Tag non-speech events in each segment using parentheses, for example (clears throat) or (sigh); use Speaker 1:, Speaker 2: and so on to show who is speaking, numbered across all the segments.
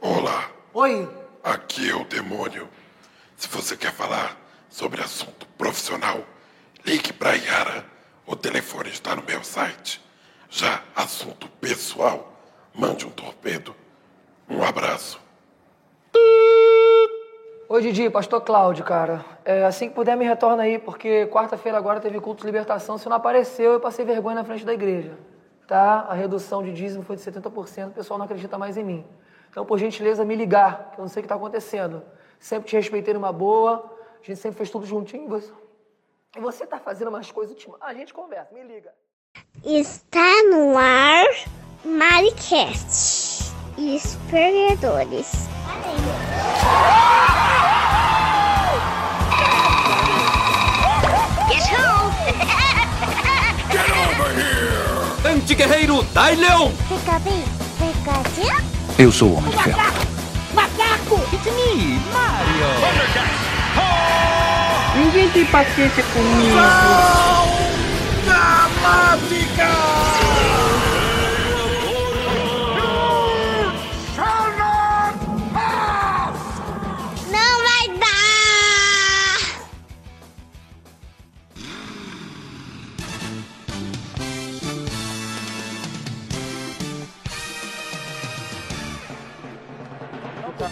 Speaker 1: Olá,
Speaker 2: Oi,
Speaker 1: aqui é o demônio. Se você quer falar sobre assunto profissional, ligue para Yara. O telefone está no meu site. Já assunto pessoal, mande um torpedo. Um abraço.
Speaker 2: Oi, Didi, pastor Cláudio, cara. É, assim que puder, me retorna aí, porque quarta-feira agora teve culto de libertação. Se não apareceu, eu passei vergonha na frente da igreja. Tá? A redução de dízimo foi de 70%, o pessoal não acredita mais em mim. Então, por gentileza, me ligar, que eu não sei o que está acontecendo. Sempre te respeitei numa boa, a gente sempre fez tudo juntinho. e Você... E você tá fazendo umas coisas ultimas. Ah, a gente conversa, me liga.
Speaker 3: Está no ar Maricast e os perdedores.
Speaker 4: Anti-guerreiro Dai Leão!
Speaker 3: Fica bem, Pikachu?
Speaker 5: Eu sou o Homem de Ferro.
Speaker 4: It's me, Mario!
Speaker 6: Ninguém tem paciência comigo.
Speaker 3: Não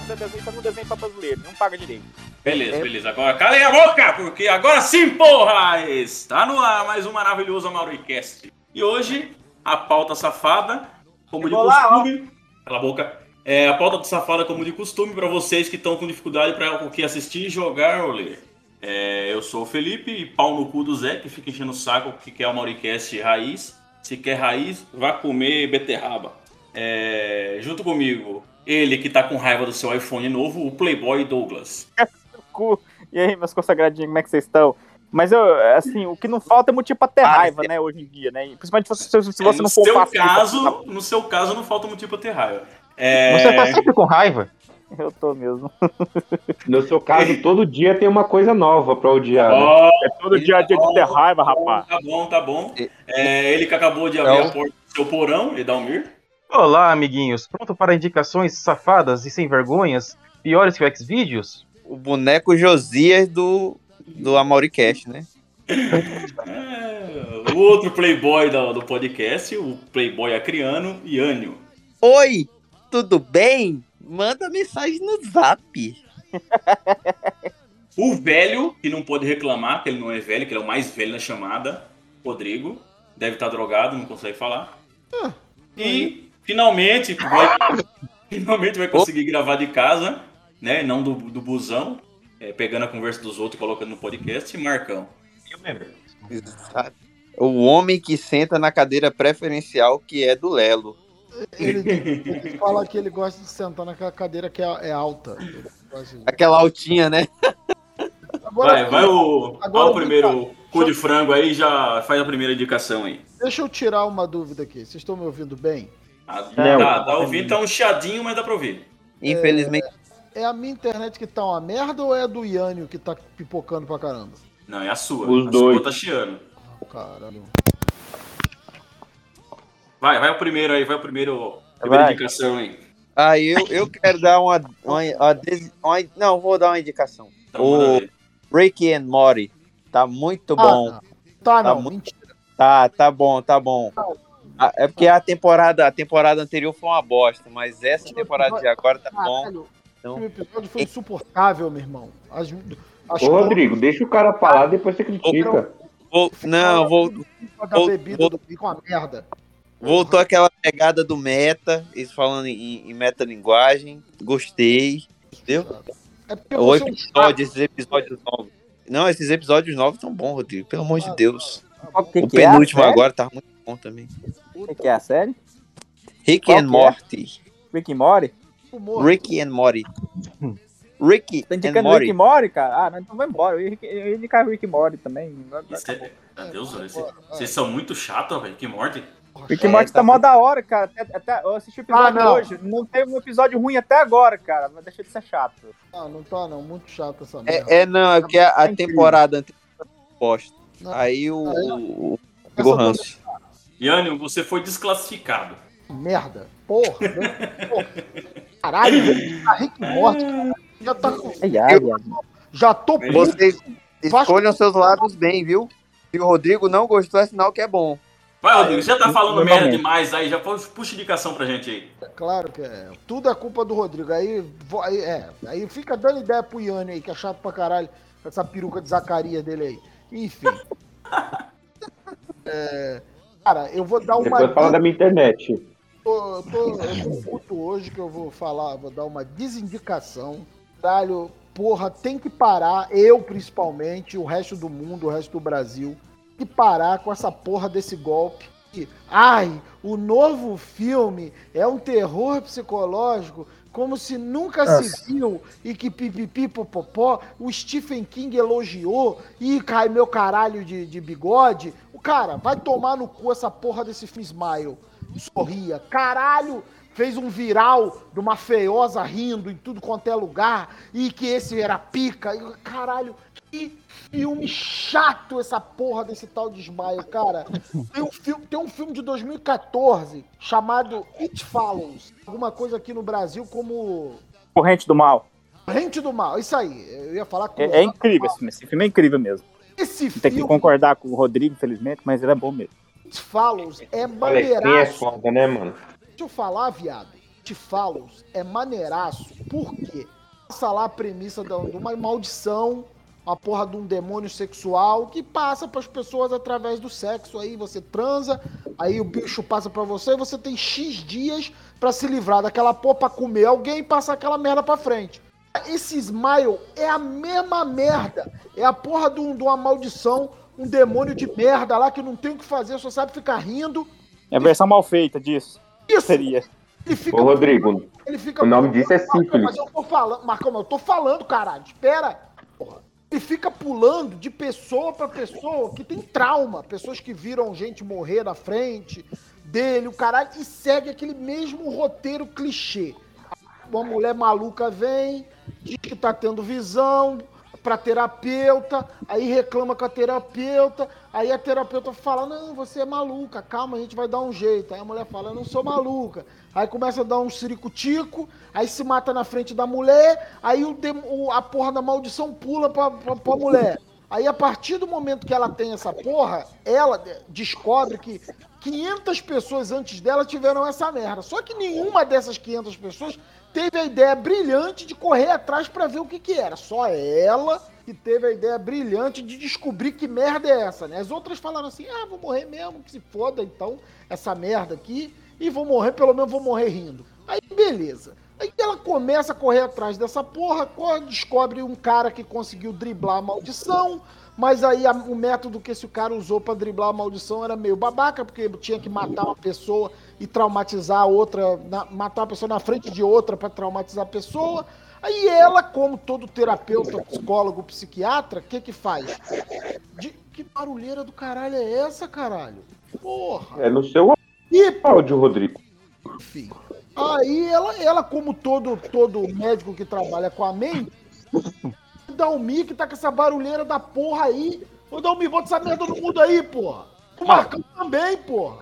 Speaker 7: No desenho, no desenho pra brasileiro, não paga direito.
Speaker 8: Beleza, beleza. Agora calem a boca, porque agora sim, porra! Está no ar mais um maravilhoso Amauricast. E hoje, a pauta safada, como de
Speaker 7: Chegou lá,
Speaker 8: costume. Cala a boca. É, a pauta safada, como de costume, para vocês que estão com dificuldade para o que assistir, jogar ou ler. É, eu sou o Felipe, e pau no cu do Zé, que fica enchendo o saco que quer o Mauricast raiz. Se quer raiz, vá comer beterraba. É, junto comigo, ele que tá com raiva do seu iPhone novo, o Playboy Douglas.
Speaker 7: Cu. E aí, meus consagradinhos, como é que vocês estão? Mas eu, assim, o que não falta é motivo pra ter
Speaker 5: Ah,
Speaker 7: raiva, né, hoje em dia, né? Principalmente se, se- se você
Speaker 8: no
Speaker 7: não for
Speaker 8: seu caso, no seu caso não falta motivo pra ter raiva. É,
Speaker 5: Você tá sempre com raiva?
Speaker 7: Eu tô mesmo.
Speaker 6: No seu caso, todo dia tem uma coisa nova pra odiar. né?
Speaker 8: ó,
Speaker 7: É todo dia a dia de ter raiva, rapaz.
Speaker 8: Tá bom, tá bom. É, ele que acabou de abrir
Speaker 5: É o-
Speaker 8: a porta do seu porão, Edalmir.
Speaker 5: Olá, amiguinhos. Pronto para indicações safadas e sem vergonhas? Piores que o Xvideos?
Speaker 9: o boneco Josias do, do Amauricast, né? (laughs)
Speaker 8: É, o outro playboy do, do podcast, o playboy acriano, Iânio.
Speaker 9: Oi, tudo bem? Manda mensagem no zap.
Speaker 8: O velho, que não pode reclamar, que ele não é velho, que ele é o mais velho na chamada, Rodrigo. Deve estar drogado, não consegue falar. E finalmente vai, finalmente vai conseguir gravar de casa, né? Não do, do busão, é, pegando a conversa dos outros e colocando no podcast, Marcão.
Speaker 5: Eu.
Speaker 9: O homem que senta na cadeira preferencial que é do Lelo.
Speaker 10: Ele, ele fala que ele gosta de sentar naquela cadeira que é, é alta.
Speaker 9: Aquela altinha, né?
Speaker 10: Agora,
Speaker 8: Vai, vai o,
Speaker 10: Agora
Speaker 8: o primeiro cu de frango aí, já faz a primeira indicação aí.
Speaker 10: Deixa eu tirar uma dúvida aqui. Vocês estão me ouvindo bem?
Speaker 8: Ah,
Speaker 6: Não.
Speaker 8: tá, tá ouvindo, tá um chiadinho, mas dá pra ouvir.
Speaker 9: Infelizmente,
Speaker 10: É a minha internet que tá uma merda ou é a do Yânio que tá pipocando pra caramba?
Speaker 8: Não, é a sua.
Speaker 6: Os
Speaker 8: a
Speaker 6: dois.
Speaker 8: sua tá chiando.
Speaker 10: Caralho.
Speaker 8: Vai, vai o primeiro aí, vai o primeiro. Primeira
Speaker 7: Vai.
Speaker 8: indicação aí.
Speaker 9: ah, eu, eu quero dar uma, uma, uma uma- Não, vou dar uma indicação.
Speaker 8: Então,
Speaker 9: O. Rick and Morty. Tá muito bom.
Speaker 10: Ah, tá, não.
Speaker 9: Tá muito-
Speaker 10: mentira.
Speaker 9: Tá, tá bom, tá bom. Ah, É porque a temporada, a temporada anterior foi uma bosta, mas essa temporada de agora tá bom.
Speaker 10: Caralho.
Speaker 9: Então-
Speaker 10: O episódio foi insuportável, meu irmão. As, as
Speaker 6: Ô, Rodrigo, deixa o cara falar, depois você critica.
Speaker 9: Vou, não, vou, vou- vou-
Speaker 10: do com a merda.
Speaker 9: voltou aquela pegada do meta, eles falando em, em metalinguagem. Gostei. Entendeu?
Speaker 10: É
Speaker 9: O
Speaker 10: é
Speaker 9: episódio, esses episódios novos. Não, esses episódios novos estão bons, Rodrigo. Pelo amor de Deus.
Speaker 7: O que,
Speaker 9: O
Speaker 7: é
Speaker 9: penúltimo agora tá muito bom também.
Speaker 7: O que, que é a série?
Speaker 9: Rick
Speaker 7: Qual
Speaker 9: and
Speaker 7: que é?
Speaker 9: Morty.
Speaker 7: Rick and Morty?
Speaker 9: Rick and Morty. Rick
Speaker 7: Tá
Speaker 9: and
Speaker 7: indicando
Speaker 9: Morty.
Speaker 7: Rick and Morty, cara? Ah, não, então vai embora. Eu ia, eu indicar Rick and Morty também.
Speaker 8: Isso é- Meu Deus, velho, vocês- vocês são muito chatos, velho. Que morte.
Speaker 7: Rick and
Speaker 9: É,
Speaker 7: Morty
Speaker 9: tá
Speaker 7: tá mó da hora, cara. Até, até- eu assisti o episódio
Speaker 10: Ah, não.
Speaker 7: hoje. Não teve um episódio ruim até agora, cara. Mas deixa de ser chato.
Speaker 10: Ah, não tá, não. Muito chato essa merda.
Speaker 9: É, é, não, é porque a, a
Speaker 7: Tá
Speaker 9: temporada anterior bosta.
Speaker 10: Não.
Speaker 9: Aí o.
Speaker 10: Ah,
Speaker 9: o- Pegou
Speaker 8: Yânio, você foi desclassificado.
Speaker 10: merda. Porra, né? Porra. Caralho, tá Rick Morty, cara. Já tá com.
Speaker 7: Ai, ai, ai.
Speaker 10: Já tô puto.
Speaker 9: Vocês escolham seus lados bem, viu? Se o Rodrigo não gostou, é sinal que é bom.
Speaker 8: Vai, Rodrigo, você já tá falando
Speaker 7: Normalmente.
Speaker 8: merda demais aí, já puxa indicação pra gente aí.
Speaker 10: Claro que é. Tudo é culpa do Rodrigo. Aí, aí, é, aí fica dando ideia pro Iane aí, que é chato pra caralho, com essa peruca de Zacarias dele aí. Enfim. (laughs) É, cara, eu vou dar uma.
Speaker 6: Depois fala da minha internet.
Speaker 10: tô, eu tô, eu tô puto hoje que eu vou falar, vou dar uma desindicação. Caralho, porra, tem que parar, eu principalmente, o resto do mundo, o resto do Brasil, tem que parar com essa porra desse golpe. E, Ai, o novo filme é um terror psicológico, como se nunca se viu, e que pipipi popopó, o Stephen King elogiou, e cai meu caralho de, de bigode. Cara, vai tomar no cu essa porra desse filme Smile sorria. Caralho, fez um viral de uma feiosa rindo em tudo quanto é lugar e que esse era pica. E, caralho, que filme chato essa porra desse tal de Smile, cara. Tem um filme, tem um filme de 2014 chamado It Follows. Alguma coisa aqui no Brasil como
Speaker 7: Corrente do mal.
Speaker 10: Rente do Mal. Isso aí, eu ia falar com
Speaker 7: É, é incrível esse filme. Esse filme é incrível mesmo.
Speaker 10: Esse
Speaker 7: Tem que concordar com o Rodrigo, infelizmente, mas ele é bom mesmo.
Speaker 10: It Follows é
Speaker 6: Olha, é
Speaker 10: maneiraço.
Speaker 6: foda, né, mano?
Speaker 10: Deixa eu falar, viado. Te Follows é maneiraço. Por quê? Passa lá a premissa de uma maldição, uma porra de um demônio sexual que passa pras pessoas através do sexo. Aí você transa, aí o bicho passa pra você e você tem X dias pra se livrar daquela porra pra comer alguém e passar aquela merda pra frente. Esse Smile é a mesma merda. É a porra de, um- de uma maldição, um demônio de merda lá que não tem o que fazer, só sabe ficar rindo.
Speaker 7: É a versão mal feita disso.
Speaker 10: Isso,
Speaker 7: Seria.
Speaker 10: ele fica
Speaker 6: Ô, Rodrigo,
Speaker 10: Ele fica
Speaker 6: o nome disso é sífilis.
Speaker 10: Mas eu tô falando, Marcão, mas eu tô falando, caralho. Espera. Ele fica pulando de pessoa pra pessoa que tem trauma. Pessoas que viram gente morrer na frente dele, o caralho, e segue aquele mesmo roteiro clichê. Uma mulher maluca vem, diz que tá tendo visão pra terapeuta, aí reclama com a terapeuta, aí a terapeuta fala: Não, você é maluca, calma, a gente vai dar um jeito. Aí a mulher fala: Eu não sou maluca. Aí começa a dar um ciricutico, aí se mata na frente da mulher, aí o o- a porra da maldição pula pra, pra, pra mulher. Aí a partir do momento que ela tem essa porra, ela de- descobre que 500 pessoas antes dela tiveram essa merda. Só que nenhuma dessas 500 pessoas teve a ideia brilhante de correr atrás pra ver o que que era. Só ela que teve a ideia brilhante de descobrir que merda é essa, né? As outras falaram assim: "Ah, vou morrer mesmo, que se foda então essa merda aqui e vou morrer, pelo menos vou morrer rindo". Aí beleza. Aí ela começa a correr atrás dessa porra, descobre um cara que conseguiu driblar a maldição, mas aí a- o método que esse cara usou pra driblar a maldição era meio babaca, porque tinha que matar uma pessoa e traumatizar a outra, na- matar a pessoa na frente de outra pra traumatizar a pessoa. Aí ela, como todo terapeuta, psicólogo, psiquiatra, o que que faz? De- que barulheira do caralho é essa, caralho? Porra!
Speaker 6: É no seu
Speaker 10: E
Speaker 6: áudio, Rodrigo.
Speaker 10: enfim. Aí ela, ela como todo, todo médico que trabalha com a mente, o Dalmi que tá com essa barulheira da porra aí. Ô Dalmi, bota essa merda no mundo aí, porra. O Marcão também, porra.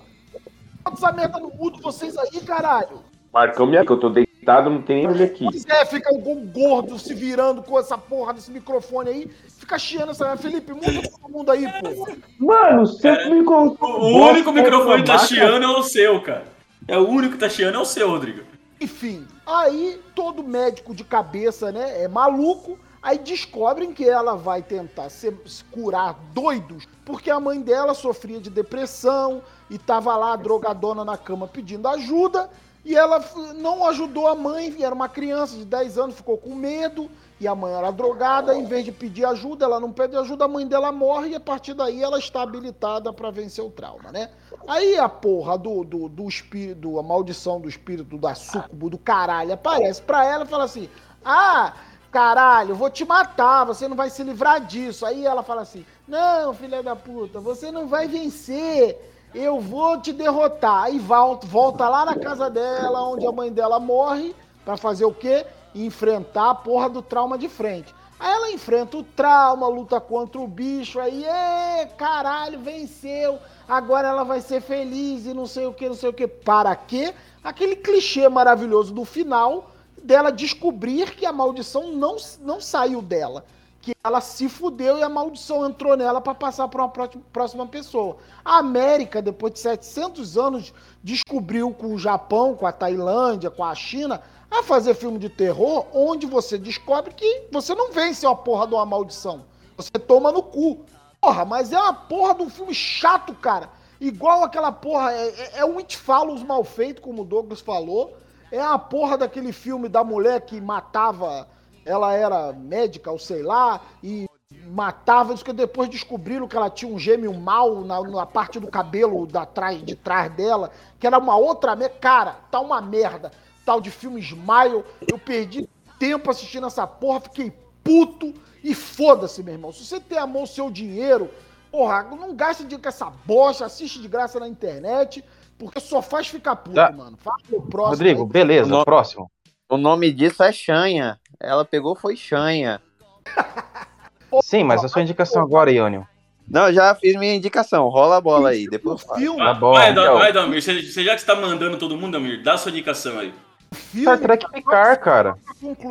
Speaker 10: Essa merda no mundo vocês aí, caralho.
Speaker 6: Marcão minha que eu tô deitado, não tem nem aqui.
Speaker 10: Pois é, fica um gordo se virando com essa porra desse microfone aí. Fica chiando essa. Felipe, muda todo mundo aí, porra.
Speaker 6: Mano, você me contou.
Speaker 8: O único microfone que tá chiando é o seu, cara. É o único que tá chiando é o seu, Rodrigo.
Speaker 10: Enfim, aí todo médico de cabeça, né, é maluco. Aí descobrem que ela vai tentar se, se curar doidos, porque a mãe dela sofria de depressão e tava lá drogadona na cama pedindo ajuda. E ela não ajudou a mãe, era uma criança de 10 anos, ficou com medo. E a mãe era drogada, em vez de pedir ajuda, ela não pede ajuda, a mãe dela morre e a partir daí ela está habilitada para vencer o trauma, né? Aí a porra do, do, do espírito, a maldição do espírito da sucubo do caralho aparece pra ela e fala assim: Ah, caralho, vou te matar, você não vai se livrar disso. Aí ela fala assim: Não, filha da puta, você não vai vencer. Eu vou te derrotar. Aí volta, volta lá na casa dela, onde a mãe dela morre, pra fazer o quê? Enfrentar a porra do trauma de frente. Aí ela enfrenta o trauma, luta contra o bicho, aí, é, caralho, venceu, agora ela vai ser feliz e não sei o que, não sei o que. Para quê? Aquele clichê maravilhoso do final dela descobrir que a maldição não, não saiu dela. Que ela se fudeu e a maldição entrou nela para passar para uma pró- próxima pessoa. A América, depois de 700 anos, descobriu com o Japão, com a Tailândia, com a China, a fazer filme de terror, onde você descobre que você não vence uma porra de uma maldição. Você toma no cu. Porra, mas é uma porra de um filme chato, cara. Igual aquela porra. É, é, é um It Follows mal feito, como o Douglas falou. É a porra daquele filme da mulher que matava. Ela era médica, ou sei lá, e matava, isso que depois descobriram que ela tinha um gêmeo mal na, na parte do cabelo da trás, de trás dela, que era uma outra. Cara, tá uma merda. Tal de filme Smile. Eu perdi tempo assistindo essa porra, fiquei puto e foda-se, meu irmão. Se você tem a mão seu dinheiro, porra, não gasta dinheiro com essa bosta, assiste de graça na internet, porque só faz ficar puto,
Speaker 5: Tá.
Speaker 10: mano. Fala pro próximo.
Speaker 5: Rodrigo,
Speaker 10: aí.
Speaker 5: beleza,
Speaker 9: Não.
Speaker 5: próximo.
Speaker 9: O nome disso é Xanha. Ela pegou foi Xanha. (laughs)
Speaker 5: Sim, mas a sua indicação agora, Iônio.
Speaker 9: Não, eu já fiz minha indicação. Rola a bola aí. Depois
Speaker 10: filme,
Speaker 5: bom,
Speaker 8: vai, vai, Damir, você, você já que está mandando todo mundo, Damir, dá sua indicação aí.
Speaker 10: filme,
Speaker 5: Star Trek Picard, cara.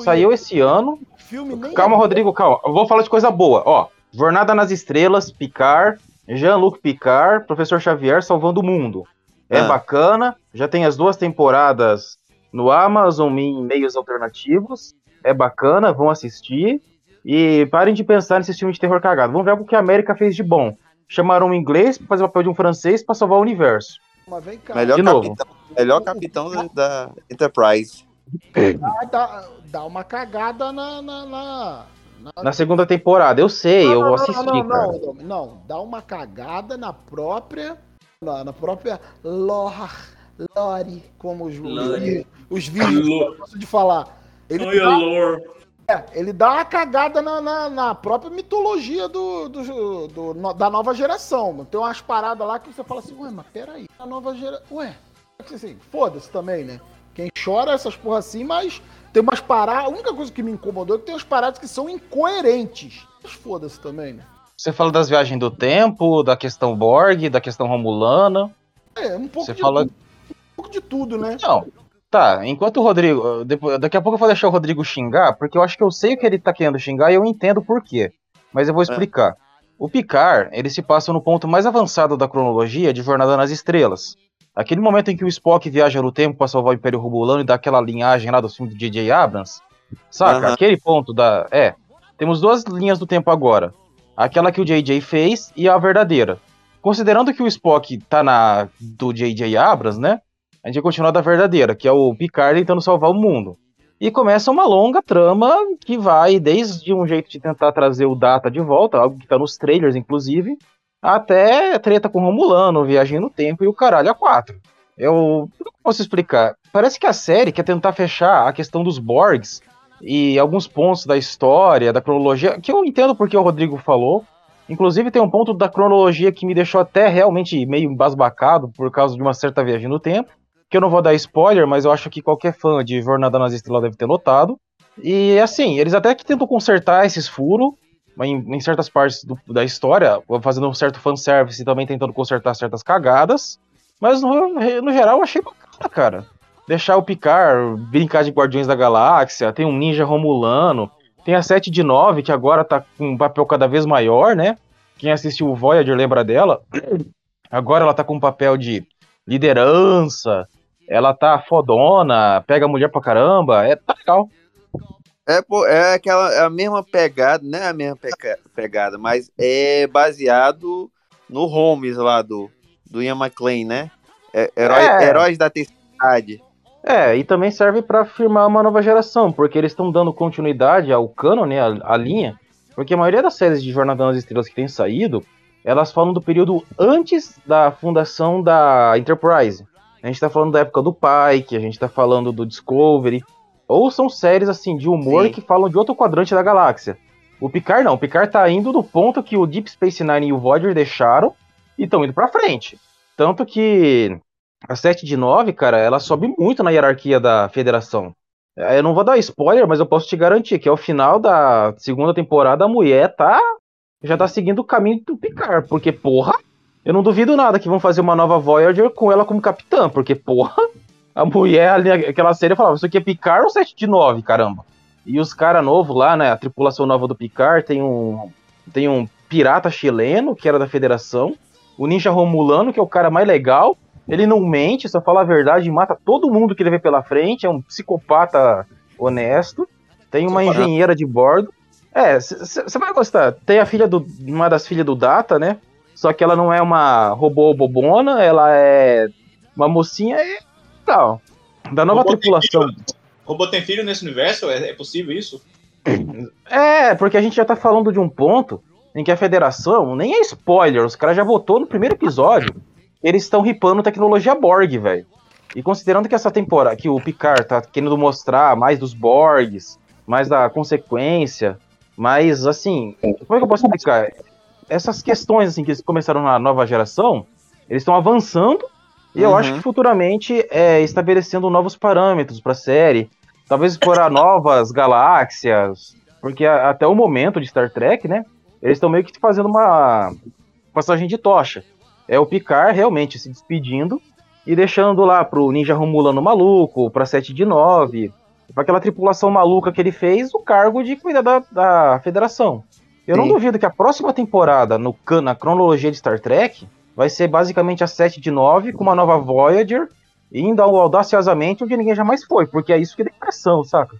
Speaker 5: Saiu esse ano.
Speaker 10: o filme nem
Speaker 5: Calma,
Speaker 10: é-
Speaker 5: Rodrigo, calma. Eu vou falar de coisa boa. Ó, Jornada nas Estrelas, Picard, Jean-Luc Picard, Professor Xavier salvando o mundo. É
Speaker 9: Ah.
Speaker 5: bacana. Já tem as duas temporadas no Amazon em meios alternativos. É bacana, vão assistir. E parem de pensar nesse filme de terror cagado. Vamos ver o que a América fez de bom. Chamaram um inglês pra fazer o papel de um francês pra salvar o universo.
Speaker 10: Mas vem cá,
Speaker 9: Melhor
Speaker 5: De novo.
Speaker 9: capitão, melhor capitão da, da Enterprise.
Speaker 10: dá, dá, dá uma cagada na. na, na- na-
Speaker 5: Na segunda temporada, eu sei,
Speaker 10: Não,
Speaker 5: eu
Speaker 10: não,
Speaker 5: assisti,
Speaker 10: não, não,
Speaker 5: cara.
Speaker 10: não, não, dá uma cagada na própria. Na, na própria lore, lore, como os, os,
Speaker 8: Lore.
Speaker 10: os vídeos de falar. Ele
Speaker 8: Olha,
Speaker 10: dá,
Speaker 8: Lore.
Speaker 10: é, ele dá uma cagada na, na, na própria mitologia do, do, do- no- da nova geração. mano. Tem umas paradas lá que você fala assim, ué, mas peraí, a nova geração. Ué, assim, foda-se também, né? Quem chora essas porra assim, mas tem umas paradas. A única coisa que me incomodou é que tem umas paradas que são incoerentes. Mas foda-se também, né?
Speaker 5: Você fala das viagens do tempo, da questão Borg, da questão Romulana.
Speaker 10: É, um pouco,
Speaker 5: Você
Speaker 10: de,
Speaker 5: fala-
Speaker 10: tudo, um pouco de tudo, né?
Speaker 5: Não. Tá, enquanto o Rodrigo. depois- daqui a pouco eu vou deixar o Rodrigo xingar, porque eu acho que eu sei o que ele tá querendo xingar e eu entendo por quê. Mas eu vou explicar. O Picard, ele se passa no ponto mais avançado da cronologia de Jornada nas Estrelas. Aquele momento em que o Spock viaja no tempo pra salvar o Império Romulano e dá aquela linhagem lá do filme do J.J. Abrams. Saca?
Speaker 9: Aham.
Speaker 5: Aquele ponto da. É. Temos duas linhas do tempo agora. Aquela que o J.J. fez e a verdadeira. Considerando que o Spock tá na do J.J. Abrams, né? A gente vai continuar da verdadeira, que é o Picard tentando salvar o mundo. E começa uma longa trama que vai desde um jeito de tentar trazer o Data de volta, algo que tá nos trailers, inclusive, até treta com Romulano, viagem no tempo e o caralho a quatro. Eu não posso explicar. Parece que a série quer tentar fechar a questão dos Borgs e alguns pontos da história, da cronologia, que eu entendo porque o Rodrigo falou. Inclusive tem um ponto da cronologia que me deixou até realmente meio embasbacado por causa de uma certa viagem no tempo que eu não vou dar spoiler, mas eu acho que qualquer fã de Jornada nas Estrelas deve ter notado. E assim, eles até que tentam consertar esses furos em, em certas partes do- da história, fazendo um certo fanservice e também tentando consertar certas cagadas. Mas no, no geral eu achei bacana, cara. Deixar o Picard brincar de Guardiões da Galáxia, tem um ninja romulano, tem a 7 de 9, que agora tá com um papel cada vez maior, né? Quem assistiu o Voyager lembra dela. Agora ela tá com um papel de liderança, ela tá fodona, pega a mulher pra caramba, é tá legal.
Speaker 9: É, pô, é aquela é a mesma pegada, não é a mesma peca- pegada, mas é baseado no Holmes lá do, do Ian McLean, né? É, herói-
Speaker 5: É.
Speaker 9: Heróis da Terceira
Speaker 5: É, e também serve pra afirmar uma nova geração, porque eles estão dando continuidade ao canon, né, a, a linha, porque a maioria das séries de Jornada nas Estrelas que tem saído, elas falam do período antes da fundação da Enterprise. A gente tá falando da época do Pike, a gente tá falando do Discovery, ou são séries assim de humor
Speaker 9: Sim.
Speaker 5: que falam de outro quadrante da galáxia. O Picard não, o Picard tá indo do ponto que o Deep Space Nine e o Voyager deixaram e estão indo pra frente. Tanto que a 7 de 9, cara, ela sobe muito na hierarquia da federação. Eu não vou dar spoiler, mas eu posso te garantir que ao final da segunda temporada a mulher tá. Já tá seguindo o caminho do Picard. Porque, porra, eu não duvido nada que vão fazer uma nova Voyager com ela como capitã. Porque, porra, a mulher ali, aquela série falava, isso aqui é Picard ou 7 de 9, caramba? E os caras novos lá, né? A tripulação nova do Picard tem um. Tem um pirata chileno, que era da federação. O ninja romulano, que é o cara mais legal. Ele não mente, só fala a verdade e mata todo mundo que ele vê pela frente. É um psicopata honesto. Tem uma engenheira de bordo. É, você vai gostar. Tem a filha do. Uma das filhas do Data, né? Só que ela não é uma robô bobona, ela é uma mocinha e tal. Da nova
Speaker 11: Robô tem
Speaker 5: tripulação.
Speaker 11: filho? Robô tem filho nesse universo? É, é possível isso?
Speaker 5: É, porque a gente já tá falando de um ponto em que a federação, nem é spoiler, os caras já votou no primeiro episódio, eles estão ripando tecnologia Borg, velho. E considerando que essa temporada, que o Picard tá querendo mostrar mais dos Borgs, mais da consequência, mais assim, como é que eu posso explicar? Essas questões assim que eles começaram na nova geração, eles estão avançando e eu
Speaker 9: Uhum.
Speaker 5: acho que futuramente é estabelecendo novos parâmetros para a série, talvez explorar novas (laughs) galáxias, porque a- até o momento de Star Trek, né, eles estão meio que fazendo uma passagem de tocha. É o Picard realmente se despedindo e deixando lá pro Ninja Romulano maluco, pra 7 de 9, pra aquela tripulação maluca que ele fez, o cargo de cuidar da, da federação. Eu não
Speaker 9: Sim.
Speaker 5: duvido que a próxima temporada, no, na cronologia de Star Trek, vai ser basicamente a 7 de 9, com uma nova Voyager, indo ao- audaciosamente onde ninguém jamais foi, porque é isso que dá impressão, saca?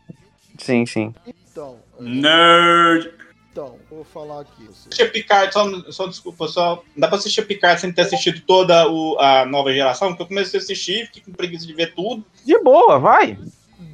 Speaker 9: Sim, sim.
Speaker 10: Então,
Speaker 8: Nerd.
Speaker 10: então, vou falar aqui.
Speaker 11: Assistir Picard, só, só desculpa, só. Dá pra assistir Picard sem ter assistido toda o- a nova geração? Porque eu comecei a assistir, fiquei com preguiça de ver tudo.
Speaker 5: De boa, vai!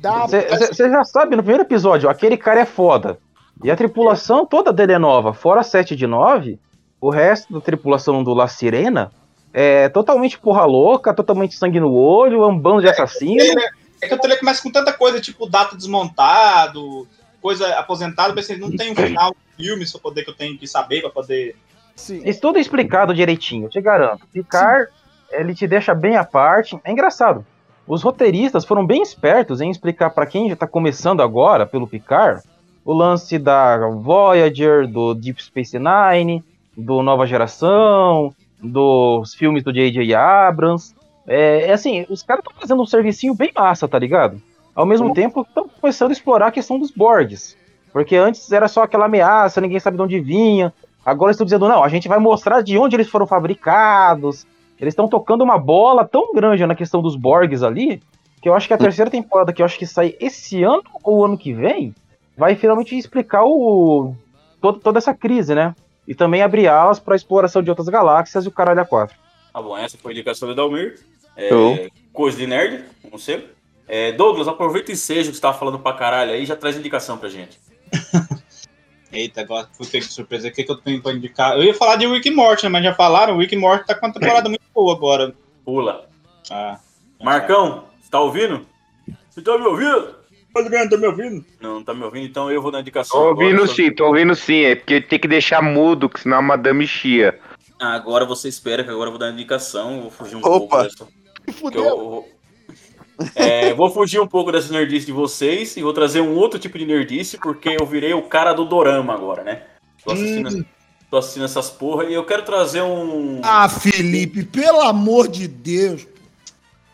Speaker 10: Dá
Speaker 5: Você já sabe, no primeiro episódio, aquele cara é foda. E a tripulação toda dele é nova, fora 7 de 9, o resto da tripulação do La Sirena é totalmente porra louca, totalmente sangue no olho, é um bando de assassinos.
Speaker 11: É que o trailer começa com tanta coisa, tipo data desmontado, coisa aposentada, mas assim, não tem um final do filme, só poder que eu tenho que saber pra poder.
Speaker 10: Sim.
Speaker 5: Isso tudo é explicado direitinho, eu te garanto. Picard, ele te deixa bem à parte. É engraçado. Os roteiristas foram bem espertos em explicar pra quem já tá começando agora pelo Picard o lance da Voyager, do Deep Space Nine, do Nova Geração, dos filmes do J.J. Abrams. É, é assim, os caras estão fazendo um servicinho bem massa, tá ligado? Ao mesmo tempo, estão começando a explorar a questão dos Borgs. Porque antes era só aquela ameaça, ninguém sabe de onde vinha. Agora estão dizendo, não, a gente vai mostrar de onde eles foram fabricados. Eles estão tocando uma bola tão grande na questão dos Borgs ali, que eu acho que a terceira temporada, que eu acho que sai esse ano ou ano que vem, vai finalmente explicar o todo- toda essa crise, né? E também abrir alas para exploração de outras galáxias e o caralho a quatro.
Speaker 8: Tá bom, essa foi a indicação do Dalmir. É,
Speaker 5: Show.
Speaker 8: coisa de nerd, como sempre. É, Douglas, aproveita e seja o que você tava falando pra caralho aí e já traz indicação pra gente. (laughs)
Speaker 11: Eita, agora fui pego de surpresa. O que, que eu tenho pra indicar? Eu ia falar de Rick Morty, né? Mas já falaram, o Rick Morty tá com uma temporada muito boa agora.
Speaker 8: Pula.
Speaker 11: Ah.
Speaker 8: Marcão, você tá ouvindo? Você tá me ouvindo?
Speaker 11: Adriano, tá me ouvindo?
Speaker 8: Não, não tá me ouvindo, então eu vou na indicação.
Speaker 6: Tô
Speaker 8: agora,
Speaker 6: ouvindo
Speaker 8: só-
Speaker 6: sim, tô ouvindo sim. É porque tem que deixar mudo, que senão a madame chia.
Speaker 8: Agora você espera que agora eu vou dar indicação, vou fugir um
Speaker 6: Opa.
Speaker 8: pouco dessa. que eu- É, vou fugir um pouco dessa nerdice de vocês e vou trazer um outro tipo de nerdice, porque eu virei o cara do dorama agora, né? Tô assistindo, tô assistindo essas porra e eu quero trazer um.
Speaker 10: Ah, Felipe, pelo amor de Deus.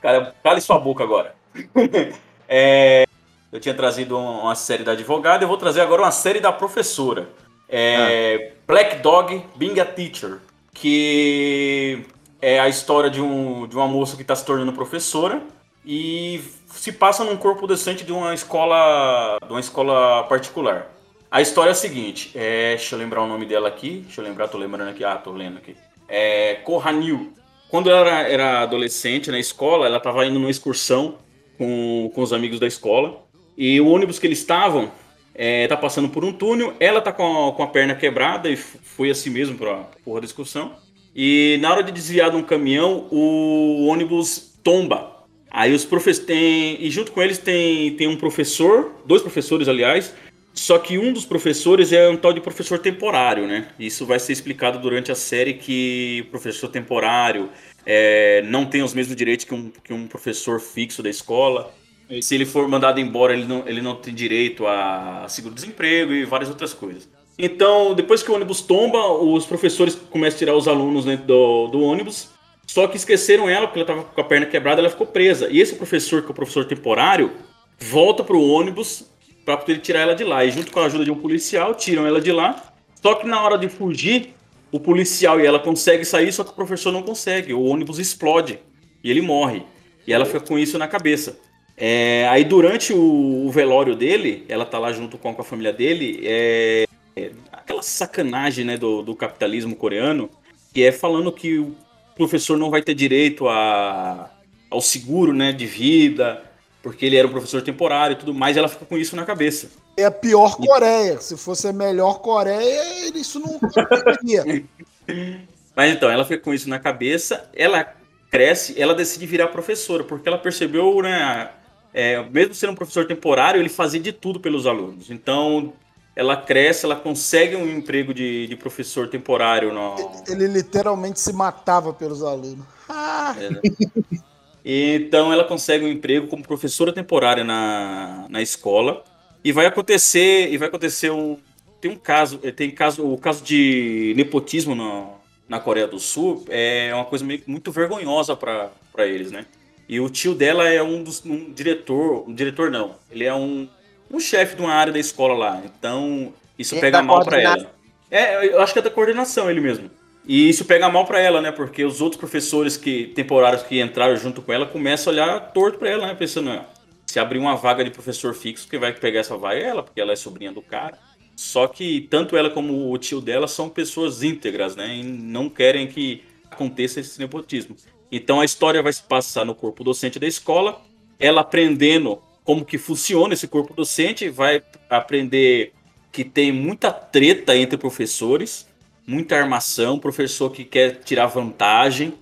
Speaker 8: Cara, cale sua boca agora. (laughs) É, eu tinha trazido um- uma série da advogada, eu vou trazer agora uma série da professora. É, Black Dog Being a Teacher, que é a história de, um, de uma moça que está se tornando professora e se passa num corpo decente de uma escola, de uma escola particular. A história é a seguinte, é, deixa eu lembrar o nome dela aqui, deixa eu lembrar, tô lembrando aqui, ah, tô lendo aqui. É Kohanil. Quando ela era, era adolescente na escola, ela estava indo numa excursão com, com os amigos da escola. E o ônibus que eles estavam é, tá passando por um túnel. Ela tá com a, com a perna quebrada e foi assim mesmo pra porra da excursão. E na hora de desviar de um caminhão, o ônibus tomba. Aí os professores tem e junto com eles tem, tem um professor, dois professores aliás, só que um dos professores é um tal de professor temporário, né? Isso vai ser explicado durante a série que o professor temporário é, não tem os mesmos direitos que um, que um professor fixo da escola. Se ele for mandado embora, ele não, ele não tem direito a seguro-desemprego e várias outras coisas. Então, depois que o ônibus tomba, os professores começam a tirar os alunos dentro do, do ônibus. Só que esqueceram ela, porque ela estava com a perna quebrada, ela ficou presa. E esse professor, que é o professor temporário, volta pro ônibus para poder tirar ela de lá. E junto com a ajuda de um policial, tiram ela de lá. Só que na hora de fugir, o policial e ela conseguem sair, só que o professor não consegue. O ônibus explode e ele morre. E ela fica com isso na cabeça. É, aí durante o, o, velório dele, ela tá lá junto com, a família dele, é, é aquela sacanagem né, do, do, capitalismo coreano, que é falando que o professor não vai ter direito a, ao seguro né, de vida, porque ele era um professor temporário e tudo mais, e ela fica com isso na cabeça.
Speaker 10: É a pior Coreia. Se fosse a melhor Coreia, isso não aconteceria. (laughs)
Speaker 8: Mas então, ela fica com isso na cabeça, ela cresce, ela decide virar professora, porque ela percebeu, né, é, mesmo sendo um professor temporário, ele fazia de tudo pelos alunos. Então, ela cresce, ela consegue um emprego de, de professor temporário. No...
Speaker 10: Ele literalmente se matava pelos alunos. (laughs) Ah.
Speaker 8: É? Então, ela consegue um emprego como professora temporária na, na escola. E vai acontecer, e vai acontecer um, tem um caso, tem caso, o caso de nepotismo no, na Coreia do Sul é uma coisa meio, muito vergonhosa para eles, né? E o tio dela é um dos um diretor, um diretor não, ele é um, um chefe de uma área da escola lá. Então, isso
Speaker 9: Quem
Speaker 8: pega
Speaker 9: tá
Speaker 8: mal para ela. É, eu acho que é da coordenação ele mesmo. E isso pega mal para ela, né? Porque os outros professores que temporários que entraram junto com ela começam a olhar torto para ela, né? Pensando, "Ah, se abrir uma vaga de professor fixo, quem vai pegar essa vaga é ela, porque ela é sobrinha do cara. Só que tanto ela como o tio dela são pessoas íntegras, né? E não querem que aconteça esse nepotismo. Então a história vai se passar no corpo docente da escola, ela aprendendo como que funciona esse corpo docente, vai aprender que tem muita treta entre professores, muita armação, professor que quer tirar vantagem,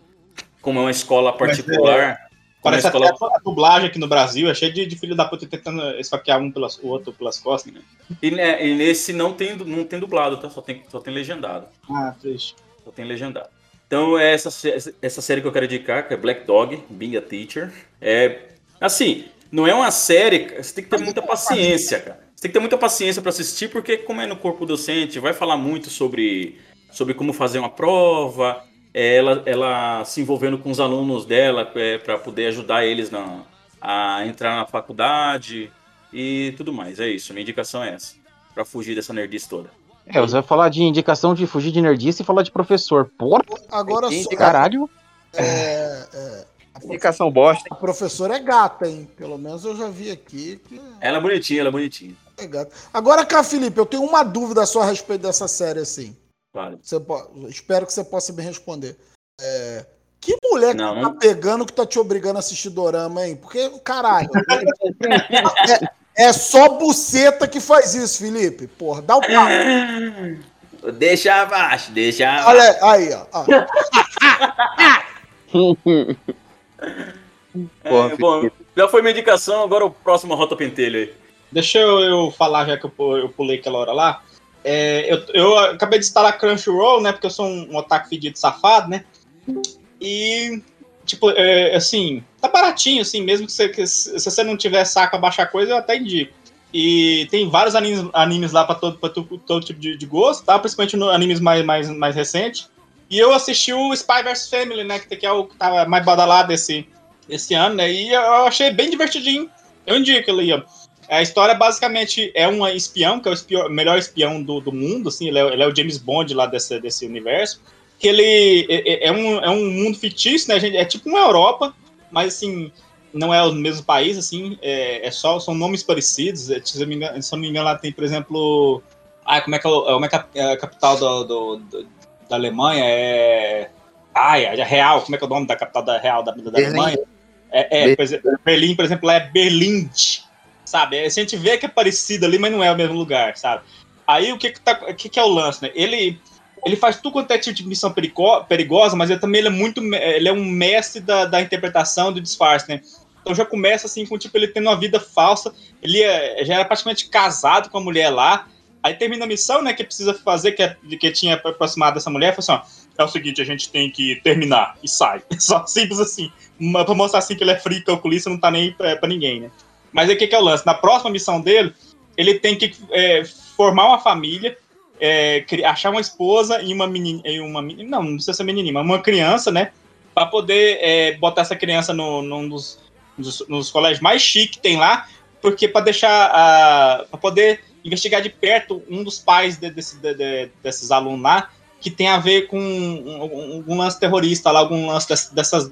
Speaker 8: como é uma escola particular. como é
Speaker 11: Parece
Speaker 8: escola...
Speaker 11: até a dublagem aqui no Brasil, é cheio de, de filho da puta tentando esfaquear um pelas, o outro pelas costas, né?
Speaker 8: E, né, e nesse não tem, não tem dublado, tá? Só tem, só tem legendado.
Speaker 11: Ah, triste.
Speaker 8: Só tem legendado. Então, é essa, essa série que eu quero indicar, que é Black Dog, Being a Teacher. É, assim, não é uma série, você tem que ter muita paciência, cara. Você tem que ter muita paciência para assistir, porque como é no corpo docente, vai falar muito sobre, sobre como fazer uma prova, é, ela, ela se envolvendo com os alunos dela para poder ajudar eles na, a entrar na faculdade e tudo mais. É isso, minha indicação é essa, para fugir dessa nerdice toda.
Speaker 5: É, você vai falar de indicação de fugir de nerdice e falar de professor. Porra,
Speaker 10: Agora só.
Speaker 5: caralho.
Speaker 10: É, é,
Speaker 9: Indicação bosta.
Speaker 10: a professora é gata, hein? Pelo menos eu já vi aqui que
Speaker 8: Ela é bonitinha, ela é bonitinha.
Speaker 10: é gata. Agora, cá, Felipe, eu tenho uma dúvida só a respeito dessa série, assim.
Speaker 8: Claro.
Speaker 10: Você po- Espero que você possa me responder. É, Que mulher que
Speaker 8: Não,
Speaker 10: tá
Speaker 8: não-
Speaker 10: pegando que tá te obrigando a assistir dorama, hein? Porque, caralho. (laughs) é, é só buceta que faz isso, Felipe. Porra, dá o papo. (clears throat)
Speaker 8: Deixa abaixo, deixa abaixo.
Speaker 10: Olha aí, ó. ó. (laughs)
Speaker 8: É, bom, já foi minha indicação, agora o próximo Rota Pentelho aí.
Speaker 11: Deixa eu, eu falar, já que eu, eu pulei aquela hora lá. É, eu, eu acabei de instalar Crunchyroll, né? Porque eu sou um, um otaku fedido safado, né? E, tipo, é, assim, tá baratinho, assim, mesmo que, você, que se você não tiver saco a baixar coisa, eu até indico. E tem vários animes, animes lá pra todo, pra tu- todo tipo de, de gosto, tá? Principalmente no animes mais, mais, mais recentes. E eu assisti o Spy vs Family, né? Que que é o que tava mais badalado esse, esse ano, né? E eu achei bem divertidinho. Eu indico ali, ó. A história basicamente é um espião, que é o melhor espião do, do mundo, assim, ele é, ele é o James Bond lá desse, desse universo. Que ele é, é- é um, é um mundo fictício, né? gente? É tipo uma Europa, mas assim, não é o mesmo país, assim, é, é só, são nomes parecidos. É, se, eu engano, se eu não me engano, lá tem, por exemplo. Ah, como é que é, o- como é, que é a capital do, do- do- da Alemanha? É. Ai, é Real, como é que é o nome da capital da Real da, da
Speaker 9: Berlim.
Speaker 11: Alemanha? É, é, por exemplo, Berlim, por exemplo, lá é Berlinde, sabe? A gente vê que é parecido ali, mas não é o mesmo lugar, sabe? Aí o que que, tá, o que, que é o lance, né? Ele, ele faz tudo quanto é tipo de missão perigo- perigosa, mas ele também ele é muito, ele é um mestre da, da interpretação, do disfarce, né? Então já começa assim com tipo ele tendo uma vida falsa, ele é- já era praticamente casado com a mulher lá. Aí termina a missão, né, que precisa fazer, que, é, que tinha aproximado dessa mulher, falou assim, ó, é o seguinte, a gente tem que terminar, e sai. (laughs) Só simples assim, uma- pra mostrar assim que ele é frio, calculista, não tá nem pra, pra ninguém, né. Mas aí o que, que é o lance? Na próxima missão dele, ele tem que é, formar uma família, é, achar uma esposa e uma menina, e uma não, não precisa ser menininha, mas uma criança, né? Pra poder é, botar essa criança no, num dos, dos- nos colégios mais chiques que tem lá, porque pra deixar a. pra poder investigar de perto um dos pais de- desse- de- de- desses alunos lá, que tem a ver com um- um- algum lance terrorista lá, algum lance dess- dessas,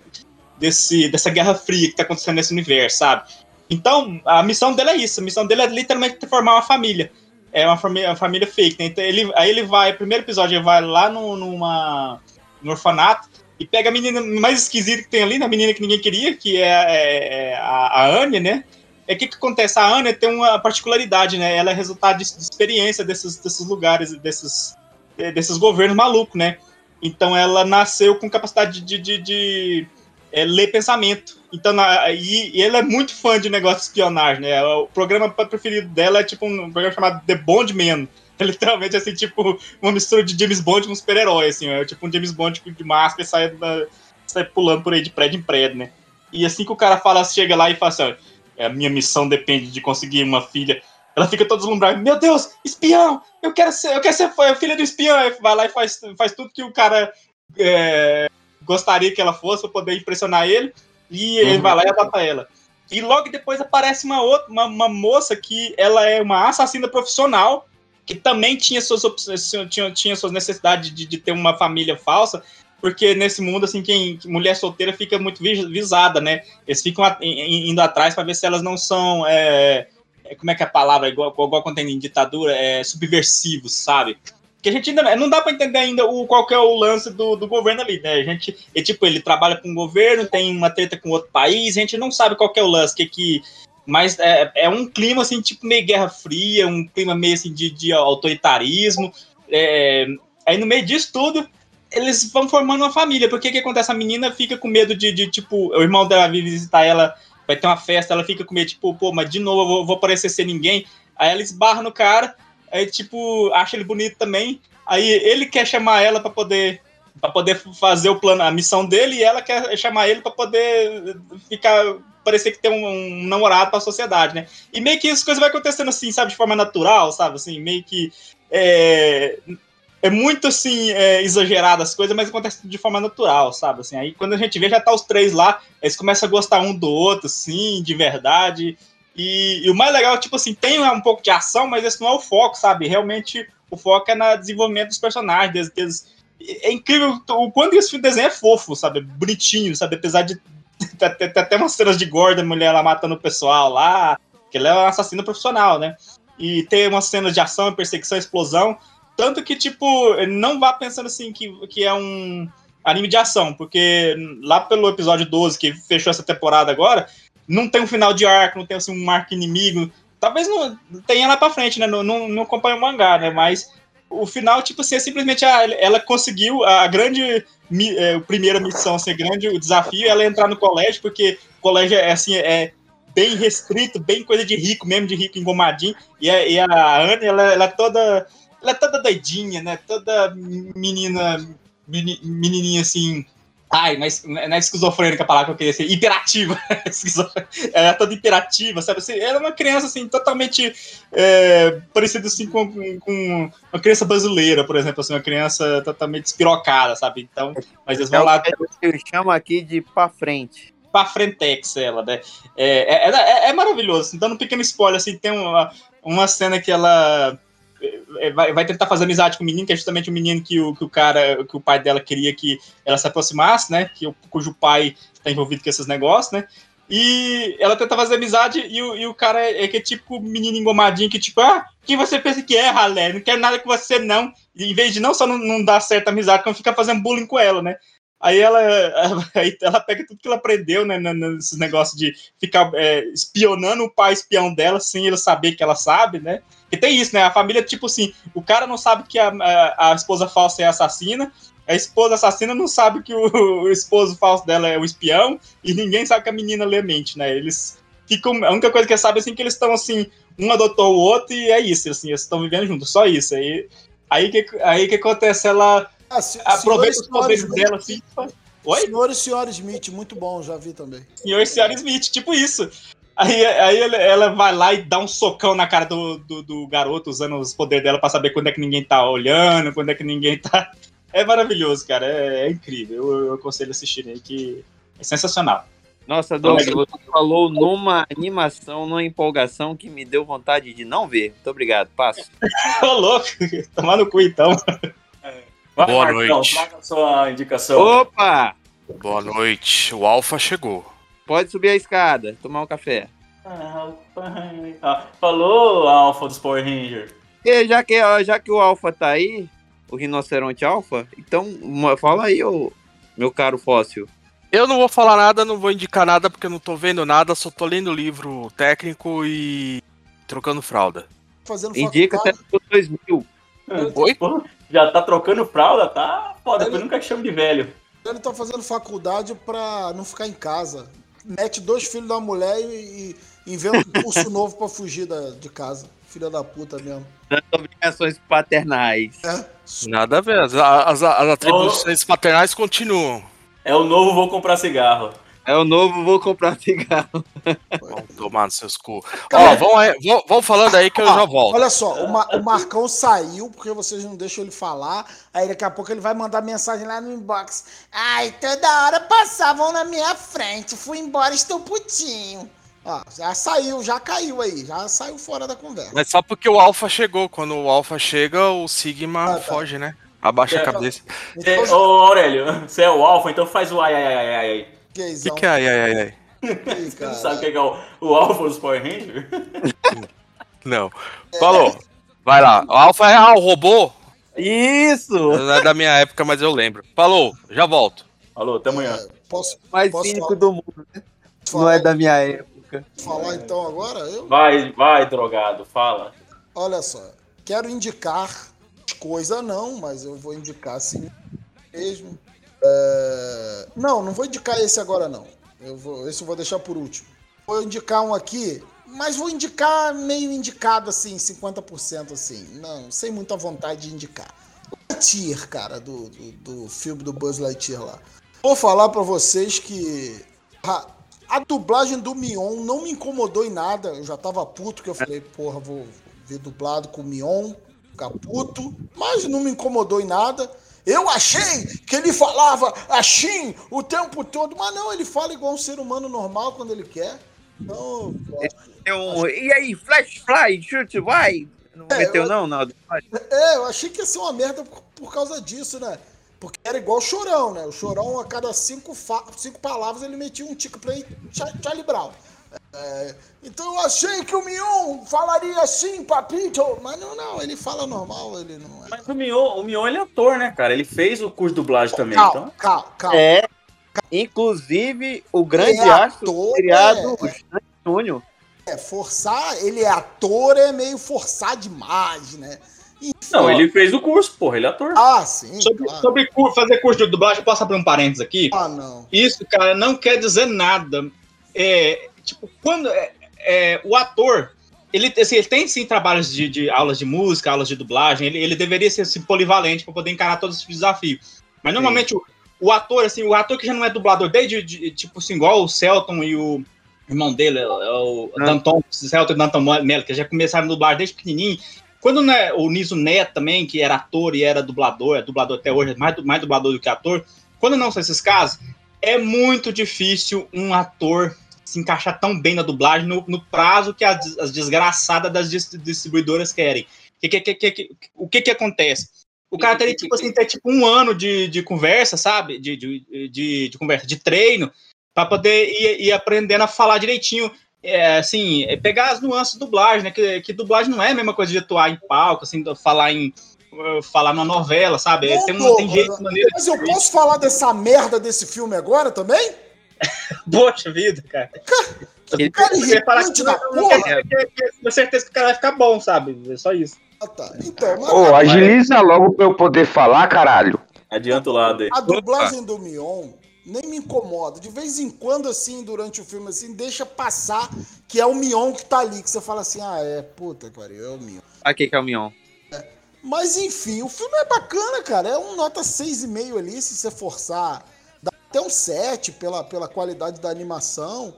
Speaker 11: desse, dessa guerra fria que tá acontecendo nesse universo, sabe? Então, a missão dele é isso. A missão dele é literalmente formar uma família. É uma família, uma família fake, né? Então, ele, aí ele vai, primeiro episódio, ele vai lá no, numa, no orfanato e pega a menina mais esquisita que tem ali? A menina que ninguém queria, que é, é- é a, a Anya, né? É o que, que acontece? A Anya tem uma particularidade, né? Ela é resultado de, de experiência desses, desses lugares, desses, eh, desses governos malucos, né? Então ela nasceu com capacidade de, de, de, eh, ler pensamento. Então, na, e, e ela é muito fã de negócio de espionagem, né? O programa preferido dela é tipo um programa chamado The Bond Man. É (laughs) literalmente assim, tipo, uma mistura de James Bond com super-herói, assim, é tipo um James Bond de máscara e sai, da- sai pulando por aí de prédio em prédio, né? E assim que o cara fala, chega lá e fala assim, "É, a minha missão depende de conseguir uma filha. Ela fica toda deslumbrada, meu Deus, espião! Eu quero ser, eu quero ser filha do espião! Aí vai lá e faz, faz tudo que o cara é, gostaria que ela fosse pra poder impressionar ele. E ele
Speaker 5: Uhum.
Speaker 11: vai lá e adota ela. E logo depois aparece uma outra, uma, uma moça que ela é uma assassina profissional, que também tinha suas, tinha, tinha suas necessidades de, de ter uma família falsa, porque nesse mundo, assim, quem mulher solteira fica muito vis- visada, né? Eles ficam indo atrás para ver se elas não são. é, é, como é que é a palavra? Igual, igual quando tem em ditadura, é subversivos, sabe? Que a gente ainda não dá para entender ainda o, qual é o lance do, do governo ali, né? A gente, é, tipo, ele trabalha com o governo, tem uma treta com outro país, a gente não sabe qual é o lance, que que mas é, é um clima assim, tipo meio Guerra Fria, um clima meio assim de, de autoritarismo. É, aí no meio disso tudo, eles vão formando uma família. Porque o que acontece? A menina fica com medo de, de, tipo, o irmão dela vir visitar ela, vai ter uma festa, ela fica com medo, tipo, pô, mas de novo eu vou, vou parecer ser ninguém. Aí ela esbarra no cara, aí, tipo, acha ele bonito também. Aí ele quer chamar ela pra poder para poder fazer o plano, a missão dele, e ela quer chamar ele pra poder ficar parecer que tem um, um namorado pra sociedade, né? E meio que as coisas vai acontecendo assim, sabe, de forma natural, sabe, assim, meio que é, é muito assim é, exagerado as coisas, mas acontece de forma natural, sabe, assim. Aí quando a gente vê já tá os três lá, eles começam a gostar um do outro, assim, de verdade. E, e o mais legal, tipo assim, tem um pouco de ação, mas esse não é o foco, sabe? Realmente o foco é no desenvolvimento dos personagens, deles, deles é incrível o quanto esse desenho é fofo, sabe? Bonitinho, sabe? Apesar de (laughs) ter até umas cenas de gorda, mulher lá matando o pessoal lá, que ela é uma assassina profissional, né? E tem umas cenas de ação, perseguição, explosão. Tanto que, tipo, não vá pensando assim que, que é um anime de ação, porque lá pelo episódio 12, que fechou essa temporada agora, não tem um final de arco, não tem assim, um arco inimigo. Talvez não tenha lá pra frente, né? Não, não, não acompanha o mangá, né? Mas o final, tipo assim, é simplesmente a, ela conseguiu a grande é, primeira missão, assim, grande o desafio, é ela entrar no colégio, porque o colégio é assim, é bem restrito, bem coisa de rico mesmo, de rico engomadinho, e a, e a Anne, ela, ela é toda ela é toda doidinha, né? Toda menina meni- menininha assim, Ai, mas não é esquizofrênica a palavra que eu queria ser, hiperativa. (laughs) Ela é toda hiperativa, sabe? Assim, ela é uma criança, assim, totalmente é, parecida, assim, com, com- uma criança brasileira, por exemplo, assim, uma criança totalmente despirocada, sabe? Então, mas eles
Speaker 9: É
Speaker 11: vão
Speaker 9: o
Speaker 11: lá
Speaker 9: eu chamo aqui de pra frente.
Speaker 11: pra frentex ela, né? É, é, é- é maravilhoso. Então, um pequeno spoiler, assim, tem uma, uma cena que ela é, vai, vai tentar fazer amizade com o menino, que é justamente o menino que o, que o cara, que o pai dela queria que ela se aproximasse, né? Que, cujo pai está envolvido com esses negócios, né? E ela tenta fazer amizade e o, e o cara é, é que é tipo menino engomadinho que tipo, ah, quem você pensa que é, ralé? Não quero nada com você, não. E, em vez de não só não, não dar certa amizade, como fica fazendo bullying com ela, né? Aí ela, (laughs) aí ela pega tudo que ela aprendeu, né, nesses negócios de ficar é, espionando o pai espião dela sem ele saber que ela sabe, né? E tem isso, né? A família, tipo assim, o cara não sabe que a, a, esposa falsa é assassina, a esposa assassina não sabe que o, (laughs) o esposo falso dela é o espião, e ninguém sabe que a menina lê mente, né? Eles ficam. A única coisa que eles sabem assim, é que eles estão assim, um adotou o outro, e é isso, assim, eles estão vivendo juntos, só isso. Aí, aí, que, aí que acontece, ela
Speaker 10: Ah, se-
Speaker 11: aproveita
Speaker 10: senhores
Speaker 11: os poderes
Speaker 10: e senhores
Speaker 11: dela assim. Oi?
Speaker 10: Senhor e senhora Smith, muito bom, já vi também.
Speaker 11: Senhor e senhora Smith, tipo isso. Aí, aí ela vai lá e dá um socão na cara do, do, do garoto, usando os poderes dela pra saber quando é que ninguém tá olhando, quando é que ninguém tá. (laughs) É maravilhoso, cara. É, é incrível. Eu, eu aconselho assistir aí, que é sensacional.
Speaker 9: Nossa, Doug, você falou numa animação, numa empolgação que me deu vontade de não ver. Muito obrigado, passo. (laughs)
Speaker 11: Ô, louco, (laughs) tomar no cu então.
Speaker 8: Vai,
Speaker 12: Boa
Speaker 8: Marcão,
Speaker 12: noite.
Speaker 8: traga sua indicação.
Speaker 9: Opa!
Speaker 12: Boa noite. O Alpha chegou.
Speaker 9: Pode subir a escada, tomar um café.
Speaker 8: Ah, falou, Alpha dos Power Ranger.
Speaker 9: E já que, já que o Alpha tá aí, o rinoceronte Alpha, então fala aí, ô, meu caro fóssil.
Speaker 12: Eu não vou falar nada, não vou indicar nada porque eu não tô vendo nada, só tô lendo livro técnico e trocando fralda.
Speaker 10: Fazendo
Speaker 9: Indica
Speaker 10: faculdade.
Speaker 9: até 2000.
Speaker 12: Oi?
Speaker 8: Já tá trocando fralda, tá foda. Depois nunca chamo de velho.
Speaker 10: Ele tá fazendo faculdade pra não ficar em casa. Mete dois filhos da mulher e, e inventa um curso (laughs) novo pra fugir da- de casa. Filha da puta mesmo.
Speaker 9: Das obrigações paternais.
Speaker 12: Nada a ver, as, as- as atribuições paternais continuam.
Speaker 8: É o novo vou comprar cigarro.
Speaker 9: É o novo vou comprar cigarro.
Speaker 12: Vamos tomar nos seus cu. Ó, vão, aí- vão, vão falando aí que eu já volto.
Speaker 10: Olha só, o, Ma- o Marcão saiu porque vocês não deixam ele falar. Aí daqui a pouco ele vai mandar mensagem lá no inbox. Ai, toda hora passavam na minha frente. Fui embora, estou putinho. Ó, já saiu, já caiu aí. Já saiu fora da conversa.
Speaker 12: Mas só porque o Alpha chegou. Quando o Alpha chega, o Sigma foge, né? Abaixa a cabeça.
Speaker 10: Então,
Speaker 8: ô, Aurélio, você é o Alpha, então faz o ai, ai, ai, ai, ai.
Speaker 12: O que, que é? Ai, ai, ai, ai.
Speaker 8: Você não sabe o que é o, o Alpha dos Power Rangers? (laughs)
Speaker 12: Não. Falou. Vai lá. O Alpha é ah, o robô?
Speaker 9: Isso!
Speaker 12: Não é da minha época, mas eu lembro. Falou, já volto.
Speaker 8: Falou, até amanhã.
Speaker 10: Posso,
Speaker 9: Mais
Speaker 10: posso
Speaker 9: cínico
Speaker 10: falar-
Speaker 9: do mundo, né? Não é da minha época.
Speaker 10: falar então agora? Eu?
Speaker 8: Vai, vai, drogado, fala.
Speaker 10: Olha só, quero indicar coisa não, mas eu vou indicar assim mesmo. É, Não, não vou indicar esse agora não. Eu vou, esse eu vou deixar por último. Vou indicar um aqui, mas vou indicar meio indicado assim, 50% assim. Não, sem muita vontade de indicar. Lightyear, cara, do, do, do filme do Buzz Lightyear lá. Vou falar pra vocês que a, a dublagem do Mion não me incomodou em nada. Eu já tava puto que eu falei, porra, vou ver dublado com o Mion, ficar puto, mas não me incomodou em nada. Eu achei que ele falava assim o tempo todo, mas não, ele fala igual um ser humano normal quando ele quer. Então,
Speaker 9: É um- E aí, Flash Fly, chute, vai! Não
Speaker 10: É,
Speaker 9: meteu
Speaker 10: eu-
Speaker 9: não, não?
Speaker 10: É, eu achei que ia ser uma merda por, por causa disso, né? Porque era igual o Chorão, né? O Chorão, a cada cinco, cinco palavras, ele metia um tico pra Charlie Brown. É, então eu achei que o Mion falaria assim, papito. Mas não, não, ele fala normal, ele não é.
Speaker 8: Mas o Mion, o Mion ele é ator, né, cara? Ele fez o curso de dublagem também,
Speaker 10: Calma,
Speaker 8: então.
Speaker 10: calma, calma.
Speaker 9: É. Inclusive, o grande
Speaker 10: É ator,
Speaker 9: criado,
Speaker 10: é.
Speaker 9: o Xande Júnior.
Speaker 10: É, forçar, ele é ator, é meio forçar demais, né?
Speaker 8: Não, ele fez o curso, porra, ele é ator.
Speaker 10: Ah, sim.
Speaker 11: Sobre, sobre cu- fazer curso de dublagem, eu posso abrir um parênteses aqui?
Speaker 10: Ah, não.
Speaker 11: Isso, cara, não quer dizer nada. É, tipo, quando é, é, o ator, ele, assim, ele tem sim trabalhos de, de aulas de música, aulas de dublagem, ele, ele deveria ser assim, polivalente para poder encarar todos esses desafios. Mas normalmente o, o ator, assim, o ator que já não é dublador desde, de, tipo assim, igual o Celton e o irmão dele, é o
Speaker 9: Ah.
Speaker 11: Danton, Celton e Danton Mello, que já começaram a dublar desde pequenininho. Quando né, o Niso Neto também, que era ator e era dublador, é dublador até hoje, é mais, mais dublador do que ator, quando não são esses casos, é muito difícil um ator se encaixar tão bem na dublagem no, no prazo que as, as desgraçadas das dis- distribuidoras querem. Que, que, que, o que que acontece? O cara teria, tipo assim, ter tipo um ano de, de conversa, sabe? De, de, de, de conversa, de treino, para poder ir, ir aprendendo a falar direitinho. É, assim, é pegar as nuances de dublagem, né? Que, que dublagem não é a mesma coisa de atuar em palco, assim, falar em uh, falar numa novela, sabe?
Speaker 10: Ô,
Speaker 11: tem, um, tem jeito, maneira.
Speaker 10: Mas eu posso falar dessa merda desse filme agora também? (laughs)
Speaker 11: Poxa vida, cara.
Speaker 10: Cara
Speaker 11: Você
Speaker 10: irritante
Speaker 11: que não, quer que- que- que- com certeza que o cara vai ficar bom, sabe? É só isso.
Speaker 10: Ah, tá. Então, mas
Speaker 6: Ô, agiliza logo pra eu poder falar, caralho.
Speaker 8: Adianta o lado aí.
Speaker 10: a dublagem do Mion nem me incomoda. De vez em quando, assim, durante o filme, assim, deixa passar que é o Mion que tá ali. Que você fala assim, ah, é, puta, cara, é o Mion.
Speaker 9: Aqui que é o Mion.
Speaker 10: Mas enfim, o filme é bacana, cara. É um nota 6,5 ali, se você forçar. Até um 7 pela, pela qualidade da animação.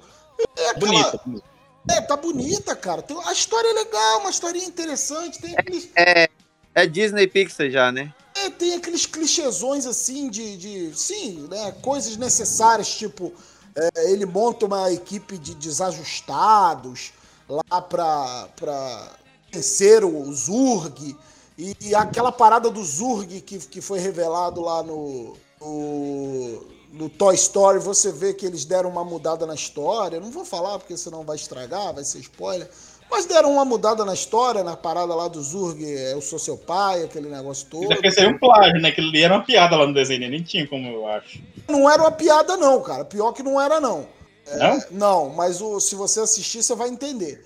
Speaker 10: É aquela-
Speaker 11: Bonito.
Speaker 10: É, tá bonita, cara. Tem- a história é legal, uma historinha interessante. Tem aqueles,
Speaker 9: É, é Disney Pixar já, né?
Speaker 10: é, tem aqueles clichêsões assim de, de. Sim, né? Coisas necessárias, tipo, é, ele monta uma equipe de desajustados lá pra, pra vencer o Zurg. E, e aquela parada do Zurg que, que foi revelado lá no, no, no Toy Story, você vê que eles deram uma mudada na história. Eu Não vou falar porque senão vai estragar, vai ser spoiler. Mas deram uma mudada na história, na parada lá do Zurg, é, eu sou seu pai, aquele negócio todo.
Speaker 11: Isso aqui seria um plágio, né? Aquilo ali era uma piada lá no desenho, né? nem tinha como eu acho.
Speaker 10: Não era uma piada, não, cara. Pior que não era, não. É,
Speaker 11: Não?
Speaker 10: Não, mas o- se você assistir, você vai entender.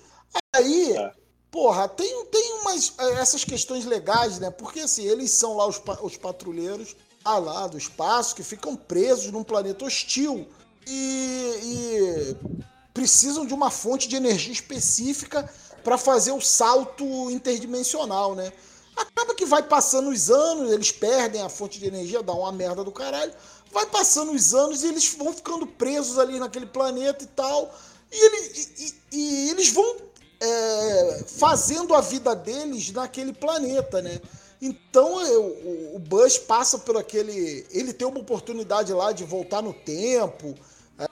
Speaker 10: Aí, porra, tem, tem umas. é, essas questões legais, né? Porque assim, eles são lá os, os patrulheiros ah, lá do espaço que ficam presos num planeta hostil. E, e precisam de uma fonte de energia específica para fazer o salto interdimensional, né? Acaba que vai passando os anos, eles perdem a fonte de energia, dá uma merda do caralho. Vai passando os anos e eles vão ficando presos ali naquele planeta e tal. E, ele- e- e- eles vão é, fazendo a vida deles naquele planeta, né? Então o, o Buzz passa por aquele. Ele tem uma oportunidade lá de voltar no tempo. é,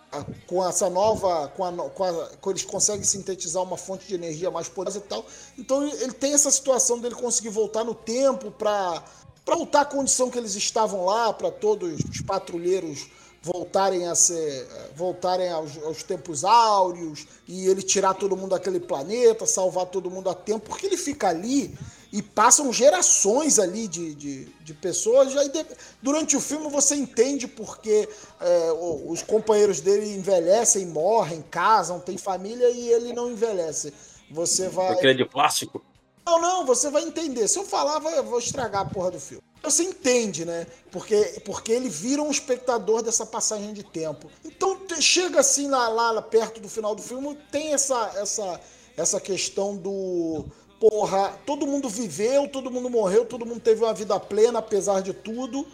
Speaker 10: com essa nova. Com a, com a- com eles conseguem sintetizar uma fonte de energia mais poderosa e tal. Então ele ele tem essa situação dele conseguir voltar no tempo para para voltar à condição que eles estavam lá, para todos os patrulheiros voltarem a ser voltarem aos, aos tempos áureos e ele tirar todo mundo daquele planeta, salvar todo mundo a tempo, porque ele fica ali e passam gerações ali de, de, de pessoas. E de- durante o filme você entende porque é, os companheiros dele envelhecem, morrem, casam, têm família e ele não envelhece. Você vai.
Speaker 8: Porque ele é de plástico.
Speaker 10: Não, não, você vai entender. Se eu falar, eu vou estragar a porra do filme. Você entende, né? Porque, porque ele vira um espectador dessa passagem de tempo. Então chega assim lá, lá, lá perto do final do filme, tem essa, essa, essa questão do. Porra, todo mundo viveu, todo mundo morreu, todo mundo teve uma vida plena, apesar de tudo.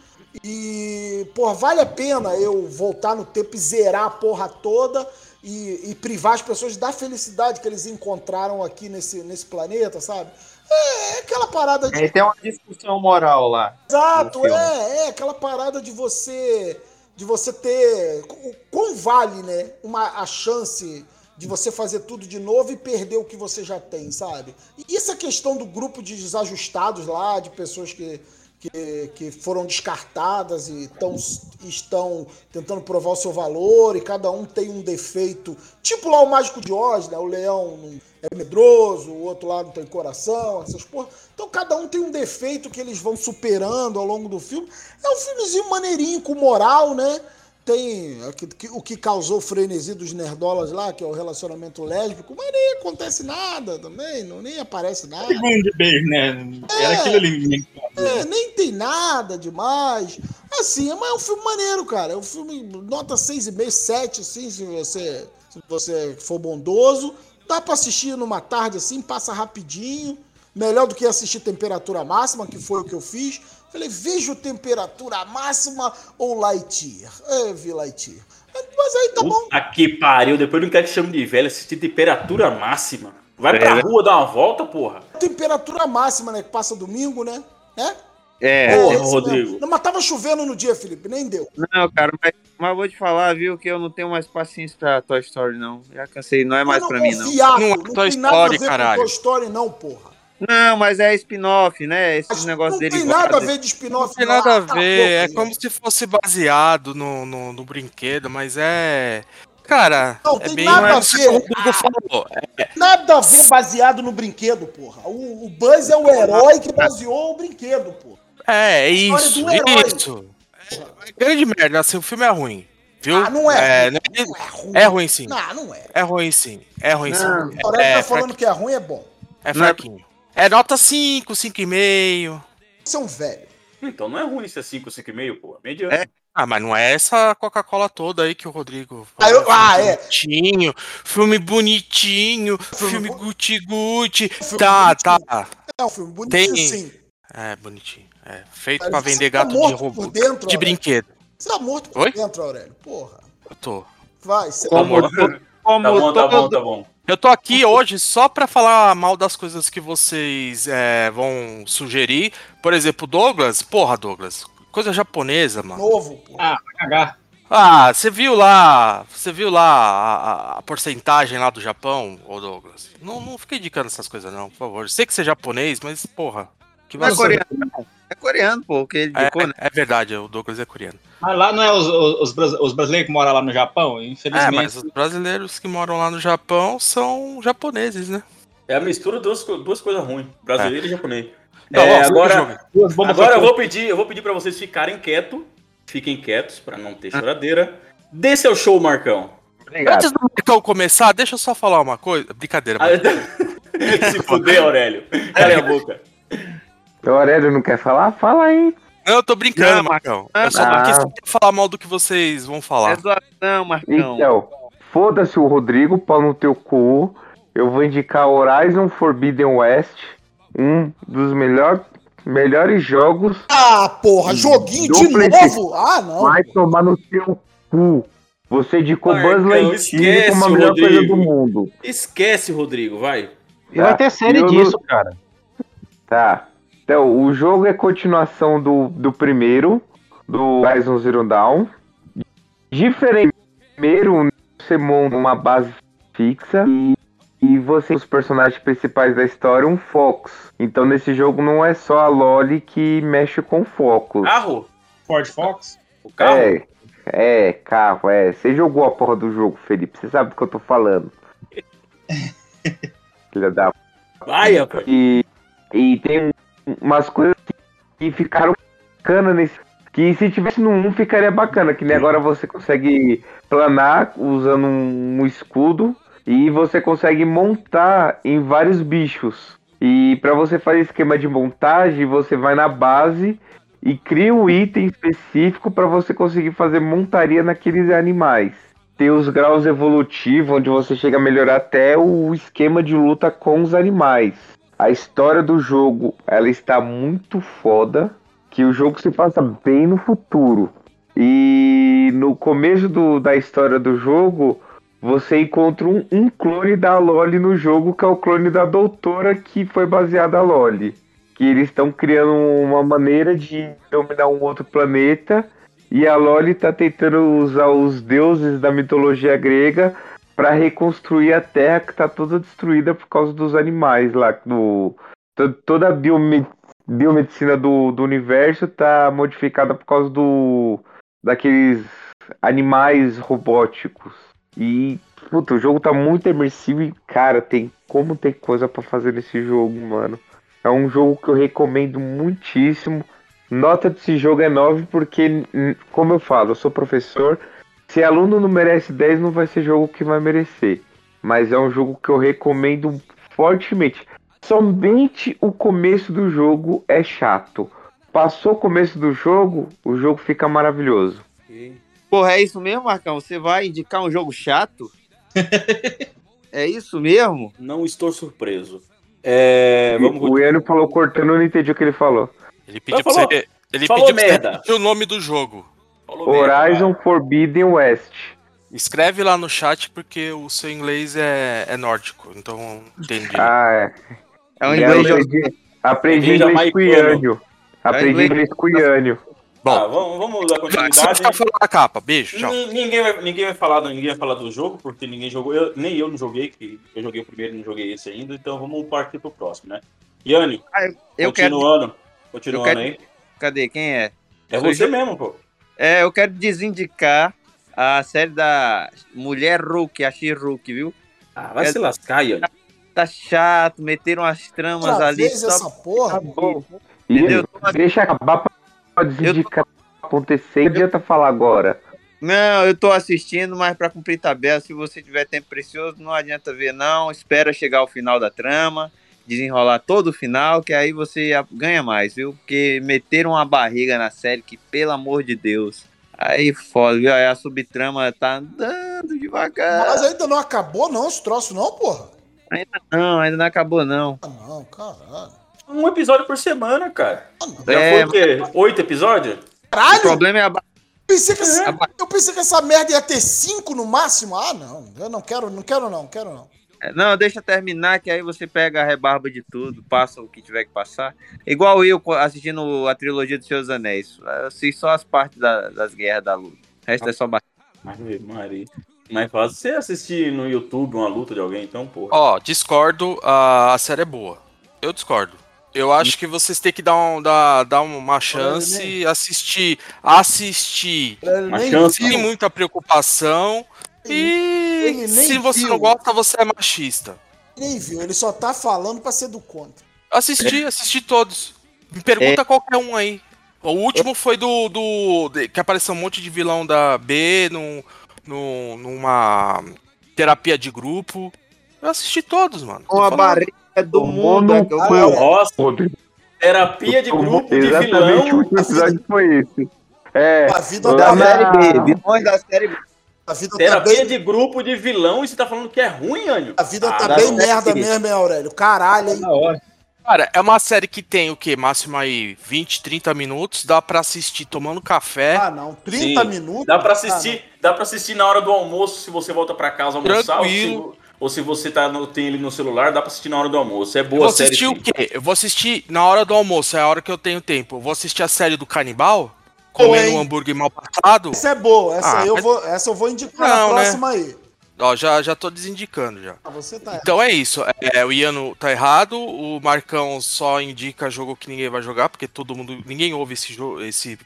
Speaker 10: E, porra, vale a pena eu voltar no tempo e zerar a porra toda e, e privar as pessoas da felicidade que eles encontraram aqui nesse, nesse planeta, sabe? É, é aquela parada de.
Speaker 9: Aí tem uma discussão moral lá.
Speaker 10: Exato, é, é aquela parada de você de você ter quão vale, né, uma a chance de você fazer tudo de novo e perder o que você já tem, sabe? E essa questão do grupo de desajustados lá, de pessoas que que, que foram descartadas e tão, estão tentando provar o seu valor e cada um tem um defeito. Tipo lá o Mágico de Oz, né? O leão é medroso, o outro lá não tem coração, essas porra. Então cada um tem um defeito que eles vão superando ao longo do filme. É um filmezinho maneirinho, com moral, né? Tem que- o que causou o frenesi dos nerdolas lá, que é o relacionamento lésbico, mas nem acontece nada também, não, nem aparece nada.
Speaker 11: Segundo beijo, né? Era aquilo ali.
Speaker 10: É, nem tem nada demais. Assim, mas é um filme maneiro, cara. É um filme nota 6,5, 7, assim, se você, se você for bondoso. Dá pra assistir numa tarde assim, passa rapidinho. Melhor do que assistir temperatura máxima, que foi o que eu fiz. Falei, vejo temperatura máxima ou Lightyear. Eu vi Lightyear. Mas aí tá bom.
Speaker 8: Puta que pariu, depois não quero que chame de velho, assistir temperatura máxima. Vai pra
Speaker 9: É, né?
Speaker 8: rua dar uma volta, porra.
Speaker 10: Temperatura máxima, né? Que passa domingo, né? É?
Speaker 9: É,
Speaker 10: Porra,
Speaker 8: Rodrigo.
Speaker 10: Não, mas tava chovendo no dia, Felipe, nem deu.
Speaker 9: Não, cara, mas, mas vou te falar, viu, que eu não tenho mais paciência pra Toy Story, não. Já cansei, não é mais
Speaker 10: não,
Speaker 9: pra mim, não.
Speaker 10: viado,
Speaker 12: Não é
Speaker 10: não
Speaker 12: Toy
Speaker 10: tem nada a
Speaker 12: Story,
Speaker 10: ver
Speaker 12: caralho.
Speaker 10: com Toy Story, não, porra.
Speaker 9: Não, mas é spin-off, né? Esses negócios
Speaker 10: Não
Speaker 9: dele.
Speaker 10: tem nada a ver de spin-off.
Speaker 12: Não tem
Speaker 10: não.
Speaker 12: nada a
Speaker 10: Ah,
Speaker 12: ver, é
Speaker 10: boca,
Speaker 12: como se fosse baseado no, no, no brinquedo, mas é. Cara,
Speaker 10: Não,
Speaker 12: é
Speaker 10: tem
Speaker 12: bem
Speaker 10: nada a
Speaker 12: mais-
Speaker 10: ver.
Speaker 12: É,
Speaker 10: Nada a ver baseado no brinquedo, porra. O, o Buzz é o herói que baseou o brinquedo, porra.
Speaker 12: É, isso,
Speaker 10: do herói.
Speaker 12: isso. É, grande merda, assim, o filme é ruim. Viu?
Speaker 10: Ah, não é.
Speaker 12: É, não é-
Speaker 10: Não é ruim.
Speaker 12: é ruim sim.
Speaker 10: Não, não é.
Speaker 12: É ruim sim. É ruim sim.
Speaker 10: O
Speaker 12: É,
Speaker 10: tá
Speaker 12: é,
Speaker 10: falando que é ruim, é bom.
Speaker 12: é fraquinho. É nota 5, 5,5.
Speaker 10: Você é um velho.
Speaker 8: Então não é ruim ser 5, 5,5, porra. Mediano.
Speaker 9: É.
Speaker 12: Ah, mas não é essa Coca-Cola toda aí que o Rodrigo.
Speaker 10: Ah, eu- ah,
Speaker 12: filme
Speaker 10: é.
Speaker 12: Bonitinho, filme bonitinho, filme guti-guti. Tá, tá.
Speaker 10: É um filme bonitinho,
Speaker 12: Tem-
Speaker 10: sim.
Speaker 12: É, bonitinho. É, feito
Speaker 10: Mas
Speaker 12: pra vender
Speaker 10: tá
Speaker 12: gato de
Speaker 10: morto
Speaker 12: robô.
Speaker 10: por dentro,
Speaker 12: de
Speaker 10: Aurélio.
Speaker 12: brinquedo.
Speaker 10: Você tá morto por
Speaker 12: Oi?
Speaker 10: dentro, Aurélio. Porra.
Speaker 12: Eu tô.
Speaker 10: Vai, você
Speaker 9: Como,
Speaker 10: tá morto.
Speaker 9: Como
Speaker 8: Tá bom, tá
Speaker 9: todo-
Speaker 8: bom, tá bom.
Speaker 12: Eu tô aqui hoje só pra falar mal das coisas que vocês é, vão sugerir. Por exemplo, Douglas. Porra, Douglas. Coisa japonesa, mano.
Speaker 10: Novo, pô.
Speaker 11: Ah, vai cagar.
Speaker 12: Ah, você viu lá. Você viu lá a, a- a porcentagem lá do Japão, ô Douglas? Não, não fica indicando essas coisas, não, por favor. Sei que você é japonês, mas, porra. Que
Speaker 9: Não é coreano, não. É coreano, pô, que ele
Speaker 12: É,
Speaker 9: indicou, né?
Speaker 12: é verdade, o Douglas é coreano.
Speaker 11: Mas lá não é os, os, os bras- os brasileiros que moram lá no Japão?
Speaker 12: É,
Speaker 11: Infelizmente.
Speaker 12: mas os brasileiros que moram lá no Japão são japoneses, né?
Speaker 8: É a mistura de duas, duas coisas ruins, brasileiro e japonês.
Speaker 12: Então,
Speaker 8: É,
Speaker 12: ó,
Speaker 8: agora, agora eu vou pedir, eu vou pedir para vocês ficarem quietos, fiquem quietos para não ter choradeira. Dê seu show, Marcão.
Speaker 12: Antes do Marcão começar, deixa eu só falar uma coisa. Brincadeira,
Speaker 8: Ah. (laughs) Se fuder, Aurélio. (laughs) Cala a boca.
Speaker 6: O Aurélio não quer falar? Fala aí.
Speaker 12: Não, eu tô brincando,
Speaker 9: Não,
Speaker 12: Marcão.
Speaker 9: não,
Speaker 12: Eu só tô
Speaker 6: não.
Speaker 12: aqui só pra falar mal do que vocês vão
Speaker 9: É
Speaker 12: falar.
Speaker 9: zoação, Marcão.
Speaker 6: Então, foda-se o Rodrigo, pau no teu cu. Eu vou indicar Horizon Forbidden West, um dos melhor, melhores jogos.
Speaker 10: Ah, porra, joguinho de novo? Ah, não.
Speaker 6: Vai tomar no teu cu. Você indicou
Speaker 8: Marcão,
Speaker 6: Buzz Lightyear como a melhor coisa
Speaker 8: Rodrigo.
Speaker 6: do mundo.
Speaker 8: Esquece, Rodrigo, vai.
Speaker 5: E vai ter série
Speaker 6: Eu não-
Speaker 5: disso, cara.
Speaker 6: Tá. Então, o jogo é continuação do, do primeiro, do Horizon Zero Dawn. Diferente do primeiro, você monta uma base fixa e, e você, os personagens principais da história, um Fox. Então, nesse jogo não é só a Loli que mexe com focos.
Speaker 8: Carro?
Speaker 11: Ford Fox?
Speaker 8: O carro?
Speaker 6: É, é, carro, é. Você jogou a porra do jogo, Felipe. Você sabe do que eu tô falando. (laughs) Filha da
Speaker 8: Vai,
Speaker 6: e, e tem umas coisas que, ficaram bacana nesse. Que se tivesse no 1 ficaria bacana, que nem agora você consegue planar usando um, um escudo e você consegue montar em vários bichos. E para você fazer esquema de montagem, você vai na base e cria um item específico para você conseguir fazer montaria naqueles animais. Tem os graus evolutivos, onde você chega a melhorar até o esquema de luta com os animais. A história do jogo, ela está muito foda, que o jogo se passa bem no futuro. E no começo do- da história do jogo, você encontra um, um clone da Loli no jogo, que é o clone da doutora que foi baseada a Loli. Que eles estão criando uma maneira de dominar um outro planeta. E a Loli tá tentando usar os deuses da mitologia grega para reconstruir a Terra que tá toda destruída por causa dos animais lá. Do, to- toda a biome- biomedicina do, do universo tá modificada por causa do daqueles animais robóticos. E puta, o jogo tá muito imersivo e cara, tem como tem coisa para fazer nesse jogo, mano. É um jogo que eu recomendo muitíssimo. Nota desse jogo é 9 porque, como eu falo, eu sou professor. Se aluno não merece 10, não vai ser jogo que vai merecer. Mas é um jogo que eu recomendo fortemente. Somente o começo do jogo é chato. Passou o começo do jogo, o jogo fica maravilhoso.
Speaker 9: Porra, é isso mesmo, Marcão? Você vai indicar um jogo chato? (laughs) é isso mesmo?
Speaker 8: Não estou surpreso. É, vamos
Speaker 6: o Iano falou cortando, eu não entendi o que ele falou.
Speaker 12: Ele pediu
Speaker 8: Falou-
Speaker 12: pra você. Ele
Speaker 8: falou
Speaker 12: pediu pra você
Speaker 8: merda.
Speaker 12: repetir o nome do jogo.
Speaker 6: Horizon Forbidden West.
Speaker 12: Escreve lá no chat porque o seu inglês é, é nórdico, então entendi.
Speaker 6: Ah, é.
Speaker 9: É um inglês
Speaker 6: eu aprendi, aprendi
Speaker 8: Inglês
Speaker 6: com. Iânio. Aprendi
Speaker 9: inglês-
Speaker 6: com o Iânio.
Speaker 12: Bom,
Speaker 8: Tá, vamos, vamos dar
Speaker 12: você
Speaker 8: continuidade.
Speaker 12: ficar falando da capa. Beijo, tchau.
Speaker 8: Ni- Ninguém vai, ninguém, vai falar, do- ninguém vai falar do jogo, porque ninguém jogou. Eu- nem eu não joguei, que eu joguei o primeiro e não joguei esse ainda, então vamos partir pro próximo, né? Yane,
Speaker 9: Eu quero.
Speaker 8: continuando. Continuando
Speaker 9: eu quero-
Speaker 8: aí.
Speaker 9: Cadê? Quem é?
Speaker 8: É você
Speaker 9: eu.
Speaker 8: mesmo, pô.
Speaker 9: É, eu quero desindicar a série da Mulher Hulk, a She-Hulk, viu?
Speaker 8: Ah, vai
Speaker 9: É-
Speaker 8: se lascar, Yane.
Speaker 9: Tá chato, meteram as tramas
Speaker 10: Outra
Speaker 9: ali.
Speaker 10: vez
Speaker 9: só-
Speaker 10: essa porra?
Speaker 9: Entendeu?
Speaker 6: Iânio, deixa acabar pra desindicar acontecer. Não adianta falar agora.
Speaker 9: Não, eu tô assistindo, mas pra cumprir tabela, se você tiver tempo precioso, não adianta ver, não. Espera chegar ao final da trama, desenrolar todo o final, que aí você ganha mais, viu? Porque meteram uma barriga na série que, pelo amor de Deus. Aí foda, viu? Aí a subtrama tá andando devagar.
Speaker 10: Mas ainda não acabou, não, esse troço, não, porra?
Speaker 9: Não, ainda não acabou, não.
Speaker 10: Ah, não, caralho.
Speaker 8: Um episódio por semana, cara. Já
Speaker 9: É,
Speaker 8: foi o quê? Oito episódios?
Speaker 9: O problema é a,
Speaker 10: Pensei que essa- eu pensei que essa merda ia ter cinco no máximo. Ah, não. Eu não quero, não quero não, quero não.
Speaker 9: Não, deixa terminar, que aí você pega a rebarba de tudo, passa o que tiver que passar. Igual eu co- assistindo a trilogia dos Seus Anéis. Eu assisto só as partes da- das guerras da luta. O resto é só bater.
Speaker 8: Ave Maria. Mais fácil você assistir no YouTube uma luta de alguém, então, porra.
Speaker 12: Ó, discordo, a, a série é boa. Eu discordo. Eu acho que vocês têm que dar, um, dar, dar uma chance, assistir, assistir
Speaker 8: Uma chance.
Speaker 12: sem muita preocupação. E se você
Speaker 10: viu.
Speaker 12: não gosta, você é machista.
Speaker 10: Nem viu, ele só tá falando pra ser do contra.
Speaker 12: Assisti, assisti todos. Me pergunta qualquer um aí. O último foi do, do. de- que apareceu um monte de vilão da B num, num- numa terapia de grupo. Eu assisti todos, mano.
Speaker 9: Uma
Speaker 12: falando.
Speaker 9: barriga do mundo. é que eu-
Speaker 8: Nossa, terapia de grupo de
Speaker 6: Exatamente o
Speaker 8: vilão.
Speaker 6: último episódio foi esse. É,
Speaker 10: A vida
Speaker 9: Da
Speaker 10: tá
Speaker 9: série. B, vilões da série B.
Speaker 10: A vida tá
Speaker 8: Terapia
Speaker 10: bem,
Speaker 8: de grupo de vilão e você tá falando que é ruim, Anjo?
Speaker 10: a vida
Speaker 8: Ah,
Speaker 10: tá bem merda mesmo, hein, Aurélio? Caralho, hein?
Speaker 12: Cara, é uma série que tem o quê? Máximo aí 20, 30 minutos. Dá pra assistir tomando café.
Speaker 10: Ah, não. 30
Speaker 8: Sim.
Speaker 10: minutos?
Speaker 8: Dá pra
Speaker 10: Ah,
Speaker 8: assistir, dá pra assistir na hora do almoço se você volta pra casa almoçar ou se,
Speaker 12: Tranquilo.
Speaker 8: ou se você tá no, tem ele no celular, dá pra assistir na hora do almoço. É
Speaker 12: Eu
Speaker 8: boa
Speaker 12: vou
Speaker 8: a série.
Speaker 12: assistir o quê? Eu vou assistir na hora do almoço, é a hora que eu tenho tempo. Eu vou assistir a série do canibal, comendo
Speaker 10: hein?
Speaker 12: um hambúrguer mal passado.
Speaker 10: Essa é boa, essa,
Speaker 12: Ah,
Speaker 10: eu
Speaker 12: mas-
Speaker 10: vou, essa eu vou indicar
Speaker 12: Não,
Speaker 10: na
Speaker 12: né?
Speaker 10: próxima aí.
Speaker 12: Ó, já, já tô desindicando já.
Speaker 10: Ah, você tá
Speaker 12: Então é isso. É, o Iano tá errado. O Marcão só indica jogo que ninguém vai jogar, porque todo mundo. Ninguém ouve esse jogo. Esse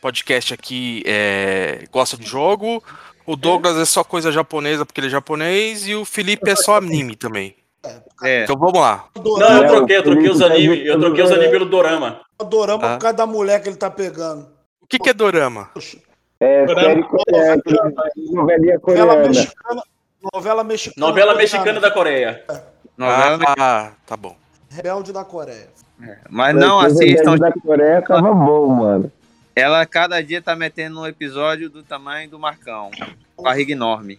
Speaker 12: podcast aqui é, gosta de jogo. O Douglas é só coisa japonesa porque ele é japonês. E o Felipe é só anime também.
Speaker 9: É.
Speaker 12: Então vamos lá.
Speaker 8: Não, eu troquei, eu troquei os animes, eu troquei os
Speaker 6: imitando,
Speaker 8: animes pelo Dorama.
Speaker 10: Adoramos
Speaker 12: Ah.
Speaker 10: por causa da mulher que ele tá pegando.
Speaker 12: O que, que é Dorama?
Speaker 6: é série coreana, novelinha
Speaker 10: Novela
Speaker 6: coreana.
Speaker 10: mexicana. Novela mexicana.
Speaker 8: Novela mexicana da Coreia.
Speaker 9: Novela,
Speaker 12: Ah, tá bom.
Speaker 10: Rebelde da Coreia.
Speaker 9: Mas não assistam.
Speaker 6: da Coreia tava bom, mano.
Speaker 9: Ela cada dia tá metendo um episódio do tamanho do Marcão. Barriga enorme.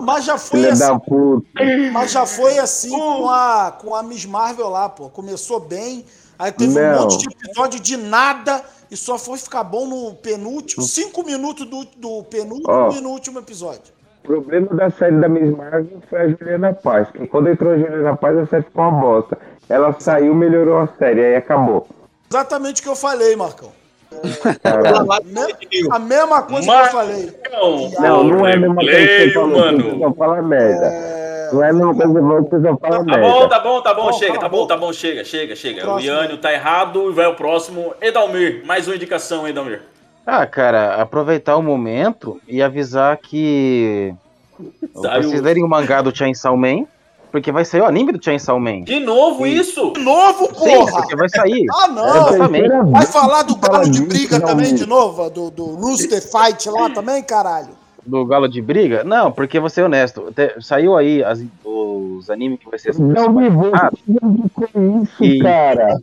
Speaker 10: Mas já foi
Speaker 6: filha
Speaker 10: assim, mas já foi assim com a, com a Miss Marvel lá, pô. Começou bem, aí teve um
Speaker 6: Não.
Speaker 10: monte de episódio de nada e só foi ficar bom no penúltimo, cinco minutos do, do penúltimo
Speaker 6: Ó.
Speaker 10: e no último episódio.
Speaker 6: O problema da série da Miss Marvel foi a Juliana Paz. Que quando entrou a Juliana Paz, a série ficou uma bosta. Ela saiu, melhorou a série, aí acabou.
Speaker 10: Exatamente o que eu falei, Marcão. A mesma coisa que
Speaker 8: Marcão.
Speaker 10: eu falei.
Speaker 6: Não, não é a mesma coisa que você falou,
Speaker 8: mano.
Speaker 6: você só fala merda. Não é a mesma coisa que você só fala
Speaker 8: Tá bom, tá bom, tá bom,
Speaker 10: Bom,
Speaker 8: chega, tá bom, tá bom, chega, chega, chega. O
Speaker 10: Próximo.
Speaker 8: Iânio tá errado e vai o próximo. Edalmir, mais uma indicação, Edalmir.
Speaker 5: Ah, cara, aproveitar o momento e avisar que. Vocês lerem o mangá do Chainsaw Man, porque vai sair o anime do Chainsaw Man.
Speaker 8: De novo isso?
Speaker 10: De novo,
Speaker 5: Sim,
Speaker 10: porra!
Speaker 5: porque vai sair.
Speaker 10: Ah,
Speaker 6: É
Speaker 10: não!
Speaker 5: Exatamente.
Speaker 6: terceira
Speaker 10: Vai falar do galo de briga também, de novo? Do, do Rooster Fight lá também, caralho?
Speaker 5: Do Galo de Briga? Não, porque vou ser honesto. te- Saiu aí as- os animes que vai ser.
Speaker 6: Não me vou
Speaker 5: Ah,
Speaker 6: com isso,
Speaker 5: E-
Speaker 6: cara.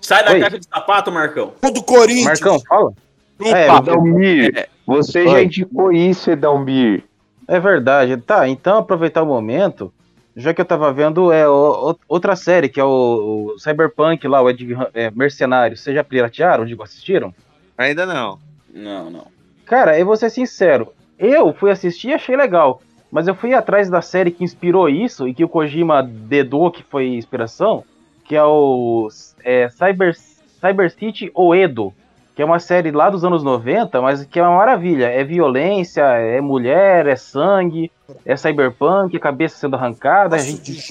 Speaker 8: Sai da
Speaker 5: Oi.
Speaker 8: caixa de sapato, Marcão.
Speaker 10: Do Corinthians.
Speaker 5: Marcão, fala.
Speaker 12: Opa,
Speaker 5: É,
Speaker 6: Edalmir,
Speaker 12: É.
Speaker 6: você
Speaker 5: Oi.
Speaker 6: já indicou isso, Edalmir.
Speaker 5: É verdade. Tá, então aproveitar o momento, já que eu tava vendo é o- o- outra série, que é o, o Cyberpunk lá, o Ed, é, Mercenário. Vocês já piratearam, digo, assistiram?
Speaker 9: Ainda não.
Speaker 8: Não, não.
Speaker 5: Cara, eu vou ser sincero. Eu fui assistir e achei legal. Mas eu fui atrás da série que inspirou isso e que o Kojima dedou que foi inspiração, que é o é, Cyber, Cyber City Oedo, que é uma série lá dos anos 90, mas que é uma maravilha. É violência, é mulher, é sangue, é cyberpunk, cabeça sendo arrancada, a
Speaker 10: Nossa,
Speaker 5: gente
Speaker 10: de.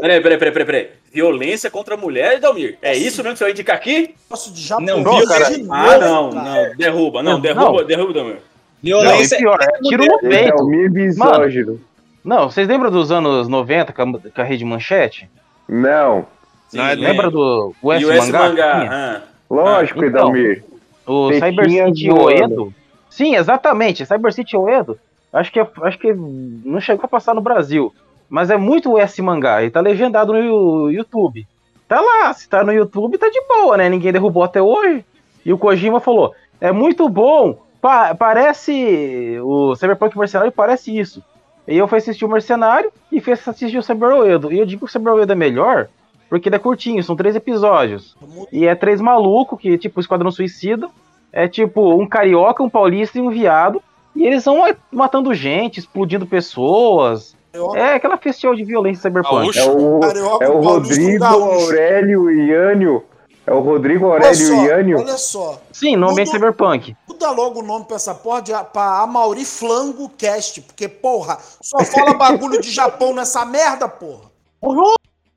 Speaker 8: Peraí, peraí, peraí, peraí, peraí. Violência contra a mulher, Edalmir. É isso mesmo que você vai indicar aqui?
Speaker 10: Nossa, de Japão.
Speaker 11: Não,
Speaker 10: de
Speaker 11: viu,
Speaker 5: cara?
Speaker 10: novo,
Speaker 8: Ah, não,
Speaker 10: cara.
Speaker 8: não. Derruba, não,
Speaker 5: Não.
Speaker 8: derruba, derruba, Edalmir.
Speaker 5: Não, e
Speaker 11: Violência.
Speaker 5: pior, é tiro no peito.
Speaker 6: Edalmir misógino.
Speaker 5: Não, vocês lembram dos anos 90 com a, com a rede manchete?
Speaker 6: Não,
Speaker 8: Sim,
Speaker 9: Não, é-
Speaker 5: Lembra do o S
Speaker 8: E o S
Speaker 5: mangá?
Speaker 8: mangá.
Speaker 6: Lógico,
Speaker 5: Ah, então.
Speaker 6: Edalmir.
Speaker 5: O Cyber City. Oedo. Sim, exatamente, Cyber City Oedo. Acho que, acho que não chegou a passar no Brasil. Mas é muito esse mangá e tá legendado no YouTube. Tá lá, se tá no YouTube, tá de boa, né? Ninguém derrubou até hoje. E o Kojima falou: é muito bom, pa- parece. O Cyberpunk Mercenário parece isso. E eu fui assistir o Mercenário e fui assistir o Cyber Oedo. E eu digo que o Cyber Oedo é melhor porque ele é curtinho, são três episódios. E é três malucos que, tipo, Esquadrão Suicida. É tipo um carioca, um paulista e um viado. E eles vão matando gente, explodindo pessoas. É aquela festival de violência cyberpunk.
Speaker 6: É o, é o Rodrigo, Aurélio e Yânio. É o Rodrigo,
Speaker 10: Olha
Speaker 6: Aurélio
Speaker 10: só,
Speaker 6: e Yânio.
Speaker 10: olha só.
Speaker 5: Sim, no ambiente cyberpunk.
Speaker 10: Muda logo o nome pra essa porra de, pra Amauri Flango Cast, porque, porra, só fala bagulho de Japão nessa merda, porra.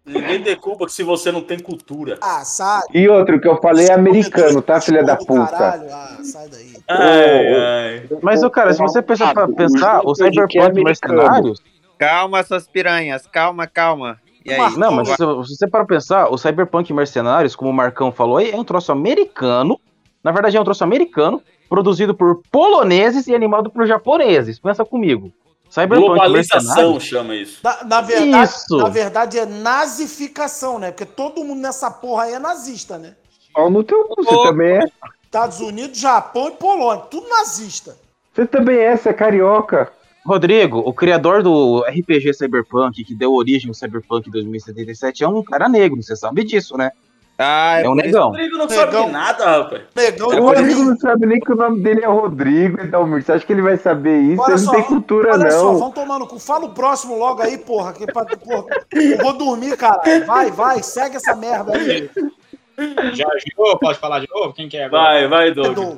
Speaker 8: Ninguém deculpa que se você não tem cultura.
Speaker 10: Ah, sai.
Speaker 6: E outro que eu falei é americano, tá, filha da puta?
Speaker 10: Caralho, ah, sai daí.
Speaker 8: Ai, ai.
Speaker 5: Mas, ô, cara, se você pensar pra pensar, o
Speaker 6: é
Speaker 5: Cyberpunk
Speaker 6: americano.
Speaker 5: Mercenários.
Speaker 9: Calma, suas piranhas, calma, calma. E aí?
Speaker 5: Não, mas se, se você para pensar, o Cyberpunk Mercenários, como o Marcão falou aí, é um troço americano. Na verdade, é um troço americano, produzido por poloneses e animado por japoneses. Pensa comigo. Cyberpunk
Speaker 8: Globalização chama isso.
Speaker 10: Na, na verdade,
Speaker 5: Isso.
Speaker 10: na verdade é nazificação, né? Porque todo mundo nessa porra aí é nazista, né?
Speaker 6: Pau no teu cu, você também é.
Speaker 10: Estados Unidos, Japão e Polônia, tudo nazista.
Speaker 6: Você também é, você é carioca.
Speaker 5: Rodrigo, o criador do RPG Cyberpunk, que deu origem ao Cyberpunk 2077, é um cara negro, você sabe disso, né?
Speaker 9: Ah,
Speaker 5: É um
Speaker 9: por isso-
Speaker 5: negão.
Speaker 8: O Rodrigo não sabe de nada, rapaz.
Speaker 10: Negão
Speaker 6: O Rodrigo não sabe nem que o nome dele é Rodrigo, Edalmir. Você acha que ele vai saber isso?
Speaker 10: Olha
Speaker 6: ele
Speaker 10: só,
Speaker 6: não tem cultura,
Speaker 10: olha só,
Speaker 6: não.
Speaker 10: vamos tomar no cu. Fala o próximo logo aí, porra. Que pra, porra. Eu vou dormir, cara. Vai, vai, segue essa merda aí.
Speaker 11: Já novo? Pode falar de novo? Quem quer agora?
Speaker 8: Vai, vai, Doug.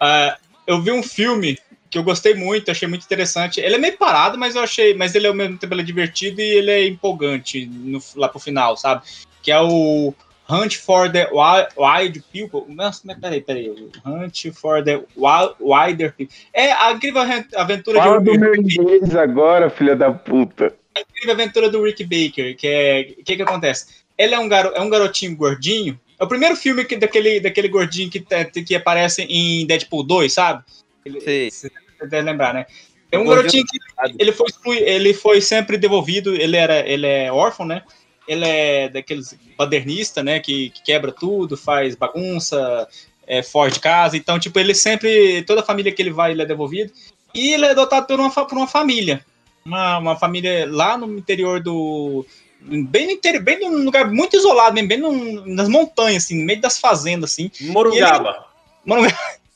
Speaker 11: Ah, eu vi um filme que eu gostei muito, achei muito interessante. Ele é meio parado, mas eu achei. Mas ele ao mesmo tempo ele é divertido e ele é empolgante no- lá pro final, sabe? Que é o Hunt for the Wi- Wild People. Nossa, mas peraí, peraí. Hunt for the Wi- Wilder People. É a incrível aventura
Speaker 6: Fala
Speaker 11: de
Speaker 6: do meu inglês agora, filha da puta.
Speaker 11: a incrível aventura do Rick Baker, que é. O que que acontece? Ele é um, garo, é um garotinho gordinho. É o primeiro filme que, daquele, daquele gordinho que, tá- que aparece em Deadpool 2, sabe? Ele,
Speaker 9: Sei.
Speaker 11: Você deve lembrar, né? É um
Speaker 9: gordinho
Speaker 11: garotinho que ele foi, ele foi sempre devolvido, ele, era, ele é órfão, né? Ele é daqueles badernista, né? Que, que quebra tudo, faz bagunça, é, foge de casa. Então, tipo, ele sempre. Toda a família que ele vai, ele é devolvido. E ele é adotado por uma, por uma família. Uma, uma família lá no interior do. Bem no interior, bem num lugar muito isolado, mesmo, bem num- nas montanhas, assim, no meio das fazendas, assim.
Speaker 8: Morungaba.
Speaker 11: Mano,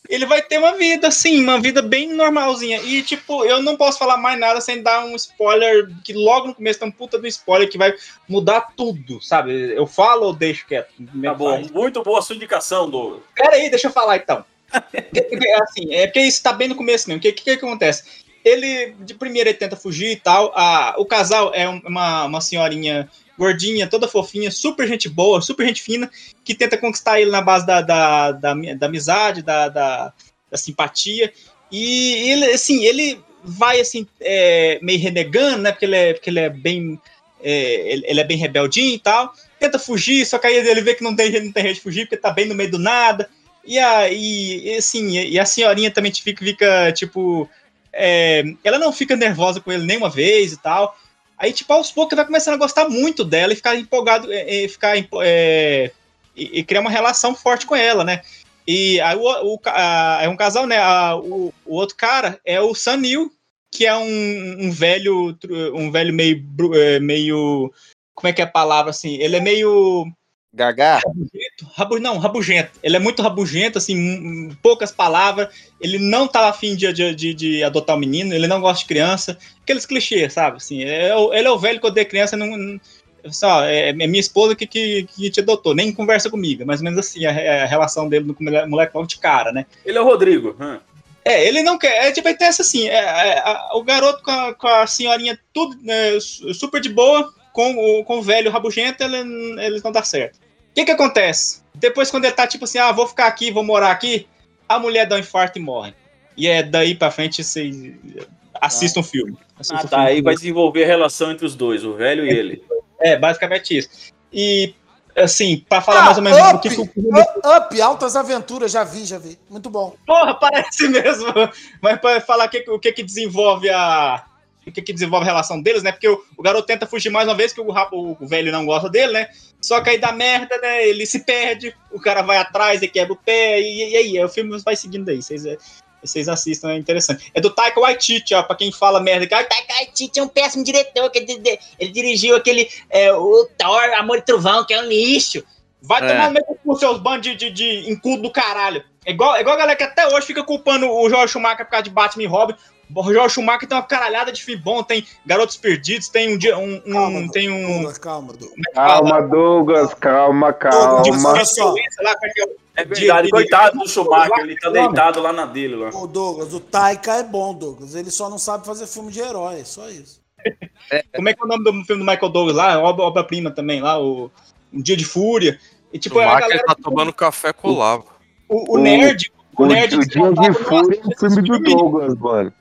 Speaker 11: ele vai ter uma vida, assim, uma vida bem normalzinha. E, tipo, eu não posso falar mais nada sem dar um spoiler, que logo no começo tem um puta do spoiler que vai mudar tudo, sabe? Eu falo ou deixo quieto?
Speaker 8: Tá bom, muito boa a sua indicação, Doug.
Speaker 11: Pera aí, deixa eu falar então. É (laughs) assim, é porque isso tá bem no começo mesmo. O que, que, que acontece? Ele, de primeira, ele tenta fugir e tal. A, o casal é um- uma, uma senhorinha gordinha, toda fofinha, super gente boa, super gente fina, que tenta conquistar ele na base da, da, da, da amizade, da, da, da simpatia. E ele, assim, ele vai, assim, é, meio renegando, né? Porque ele é, porque ele é bem... é, ele, é bem rebeldinho e tal. Tenta fugir, só que aí ele vê que não tem, não tem jeito de fugir, porque tá bem no meio do nada. E a, e, assim, e a senhorinha também fica, fica tipo. é, ela não fica nervosa com ele nenhuma vez e tal. Aí, tipo, aos poucos ele vai começando a gostar muito dela e ficar empolgado, é, é, ficar, é, e, e criar uma relação forte com ela, né? E aí o, o a- é um casal, né? A- o, o outro cara é o Sanil, que é um, um velho, um velho meio, é, meio. Como é que é a palavra assim? Ele é meio.
Speaker 9: Gagá?
Speaker 11: Rabu, não, rabugento. Ele é muito rabugento, assim, poucas palavras. Ele não tá afim de, de, de, de adotar o menino, ele não gosta de criança. Aqueles clichês, sabe? Assim, é ele é o velho que odeia criança, não, não- só, é, é minha esposa que, que, que te adotou, nem conversa comigo. Mais ou menos assim, a, a relação dele com o logo de cara, né?
Speaker 8: Ele é o Rodrigo. hum.
Speaker 11: É, ele não quer. É, tipo, ele tem essa assim: é, é, a- o garoto com a, com a senhorinha tudo né, su- super de boa, com o, com o velho rabugento, ele, eles não dá certo. O que que acontece? Depois, quando ele tá tipo assim, ah, vou ficar aqui, vou morar aqui, a mulher dá um infarto e morre. E é daí pra frente você assista um filme. Assista
Speaker 8: Ah,
Speaker 11: um
Speaker 8: tá.
Speaker 11: filme.
Speaker 8: Aí vai desenvolver a relação entre os dois, o velho e ele.
Speaker 11: É, basicamente isso. E, assim, pra falar
Speaker 10: Ah,
Speaker 11: mais ou menos do
Speaker 10: up,
Speaker 11: que.
Speaker 10: up, up, Altas Aventuras, já vi, já vi. Muito bom.
Speaker 11: Porra, parece (laughs) mesmo. Mas para falar o que, o que que desenvolve a. O que, que desenvolve a relação deles, né? Porque o, o garoto tenta fugir mais uma vez, que o, o, o velho não gosta dele, né? Só que aí dá merda, né? Ele se perde, o cara vai atrás e quebra o pé, e, e aí, o filme vai seguindo aí. Vocês, é, vocês assistam, é interessante. É do Taika Waititi, ó, pra quem fala merda. que, Ah, Taika Waititi é um péssimo diretor, que ele, ele dirigiu aquele. É, o Thor, Amor e Trovão, que é um lixo. Vai
Speaker 9: É.
Speaker 11: tomar meio com seus bandos de, de, de encudo do caralho. É igual, é igual a galera que até hoje fica culpando o Joel Schumacher por causa de Batman e Robin. O Joel Schumacher tem uma caralhada de filme bom, tem Garotos Perdidos, tem um dia. Um, um- tem um.
Speaker 10: Douglas, calma, Douglas.
Speaker 6: Calma, Douglas, calma, calma.
Speaker 10: olha só.
Speaker 8: É verdade, coitado do Schumacher, ele tá deitado lá na dele lá.
Speaker 10: Ô, Douglas, o Taika é bom, Douglas. Ele só não sabe fazer filme de herói, é só isso. (laughs)
Speaker 11: Como é que é o nome do filme do Michael Douglas lá? Obra- Obra-prima também lá, o Um Dia de Fúria. E tipo,
Speaker 12: o
Speaker 11: a
Speaker 12: Schumacher
Speaker 11: galera.
Speaker 12: tá tomando café colado.
Speaker 11: O, o nerd. O,
Speaker 6: O,
Speaker 11: nerd
Speaker 6: o Dia de Fúria é o filme do Douglas, mano.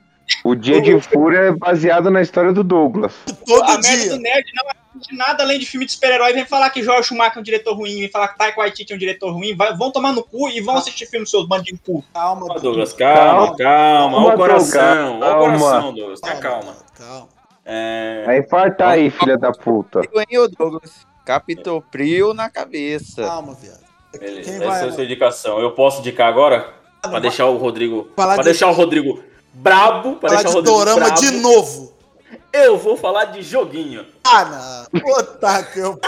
Speaker 6: O Dia de Fúria é baseado na história do Douglas.
Speaker 11: a merda do nerd não assiste nada além de filme de super-herói. Vem falar que Joel Schumacher é um diretor ruim, vem falar que Taika Waititi é um diretor ruim. Vai, vão tomar no cu e vão assistir filme seus bandos de cu.
Speaker 10: Calma,
Speaker 8: Douglas, calma, calma. Olha o coração, olha o
Speaker 6: calma.
Speaker 8: coração, Douglas. Tenha calma.
Speaker 10: Calma.
Speaker 8: É...
Speaker 6: Vai infartar aí, filha da puta.
Speaker 9: Douglas? Capitão Frio na cabeça.
Speaker 10: Calma, viado.
Speaker 8: Beleza,
Speaker 10: Quem
Speaker 8: essa
Speaker 10: vai,
Speaker 8: é a sua indicação. Eu posso indicar agora? Pra deixar o Rodrigo.
Speaker 10: Falar
Speaker 8: Pra
Speaker 10: de-
Speaker 8: deixar o Rodrigo brabo. Pra
Speaker 10: Falar
Speaker 8: o
Speaker 10: de
Speaker 8: Rodrigo
Speaker 10: dorama
Speaker 8: brabo.
Speaker 10: de novo.
Speaker 8: Eu vou falar de joguinho.
Speaker 10: Ah, não. Puta que eu (laughs)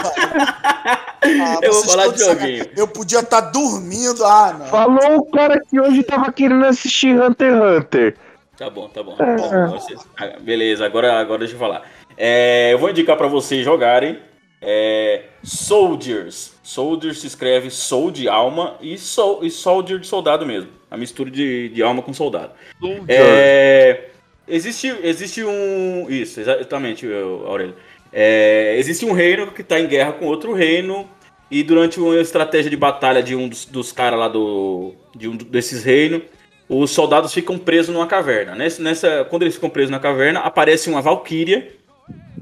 Speaker 10: Ah,
Speaker 8: Eu vou falar de joguinho.
Speaker 10: Eu podia estar dormindo. Ah, não.
Speaker 6: Falou o cara que hoje tava querendo assistir Hunter x Hunter.
Speaker 8: Tá bom, tá bom. Agora você- ah, Beleza, agora, agora deixa eu falar. É, eu vou indicar pra vocês jogarem é, Soldiers. Soldiers se escreve Soul de alma e, sol, e Soldier de soldado mesmo. A mistura de, de alma com soldado. É, existe, existe um. Isso, exatamente, Aurélio. É, existe um reino que está em guerra com outro reino. E durante uma estratégia de batalha de um dos, dos caras lá do. de um desses reinos, os soldados ficam presos numa caverna. Nessa, nessa, quando eles ficam presos na caverna, aparece uma valquíria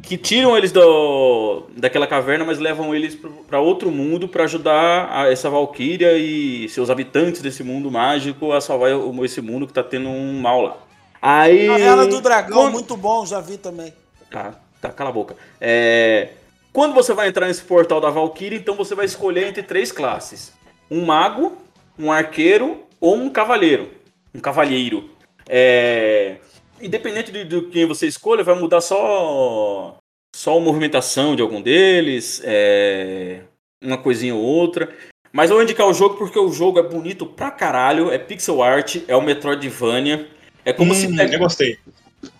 Speaker 8: que tiram eles do, daquela caverna, mas levam eles para outro mundo para ajudar a- essa valquíria e seus habitantes desse mundo mágico a salvar o- esse mundo que tá tendo um mal lá. Aí.
Speaker 10: Caverna do Dragão,
Speaker 8: quando-
Speaker 10: muito bom, já vi também.
Speaker 8: Tá, tá, cala a boca. É, quando você vai entrar nesse portal da Valkyrie, então você vai escolher entre três classes: um mago, um arqueiro ou um cavaleiro. Um cavalheiro. É, independente de, de quem você escolha, vai mudar só só a movimentação de algum deles, é, uma coisinha ou outra. Mas eu vou indicar o jogo porque o jogo é bonito pra caralho, é pixel art, é o Metroidvania. É como se
Speaker 11: Hum,
Speaker 8: pega-
Speaker 11: eu gostei.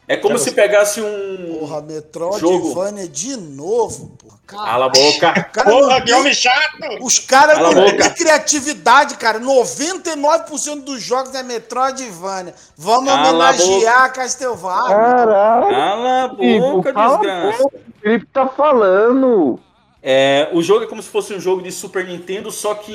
Speaker 8: É como
Speaker 11: Já
Speaker 8: se pegasse um
Speaker 10: Porra, Metroidvania de novo, porra. Cara,
Speaker 8: Cala a boca.
Speaker 10: cara
Speaker 11: Porra, que homem chato!
Speaker 10: Os caras não
Speaker 8: boca.
Speaker 10: têm criatividade, cara. 99% dos jogos é Metroidvania. Vamos
Speaker 8: Cala a
Speaker 10: homenagear Castlevania.
Speaker 6: Caralho.
Speaker 8: Cala a boca, desgraça.
Speaker 6: O Felipe tá falando.
Speaker 8: É, o jogo é como se fosse um jogo de Super Nintendo, só que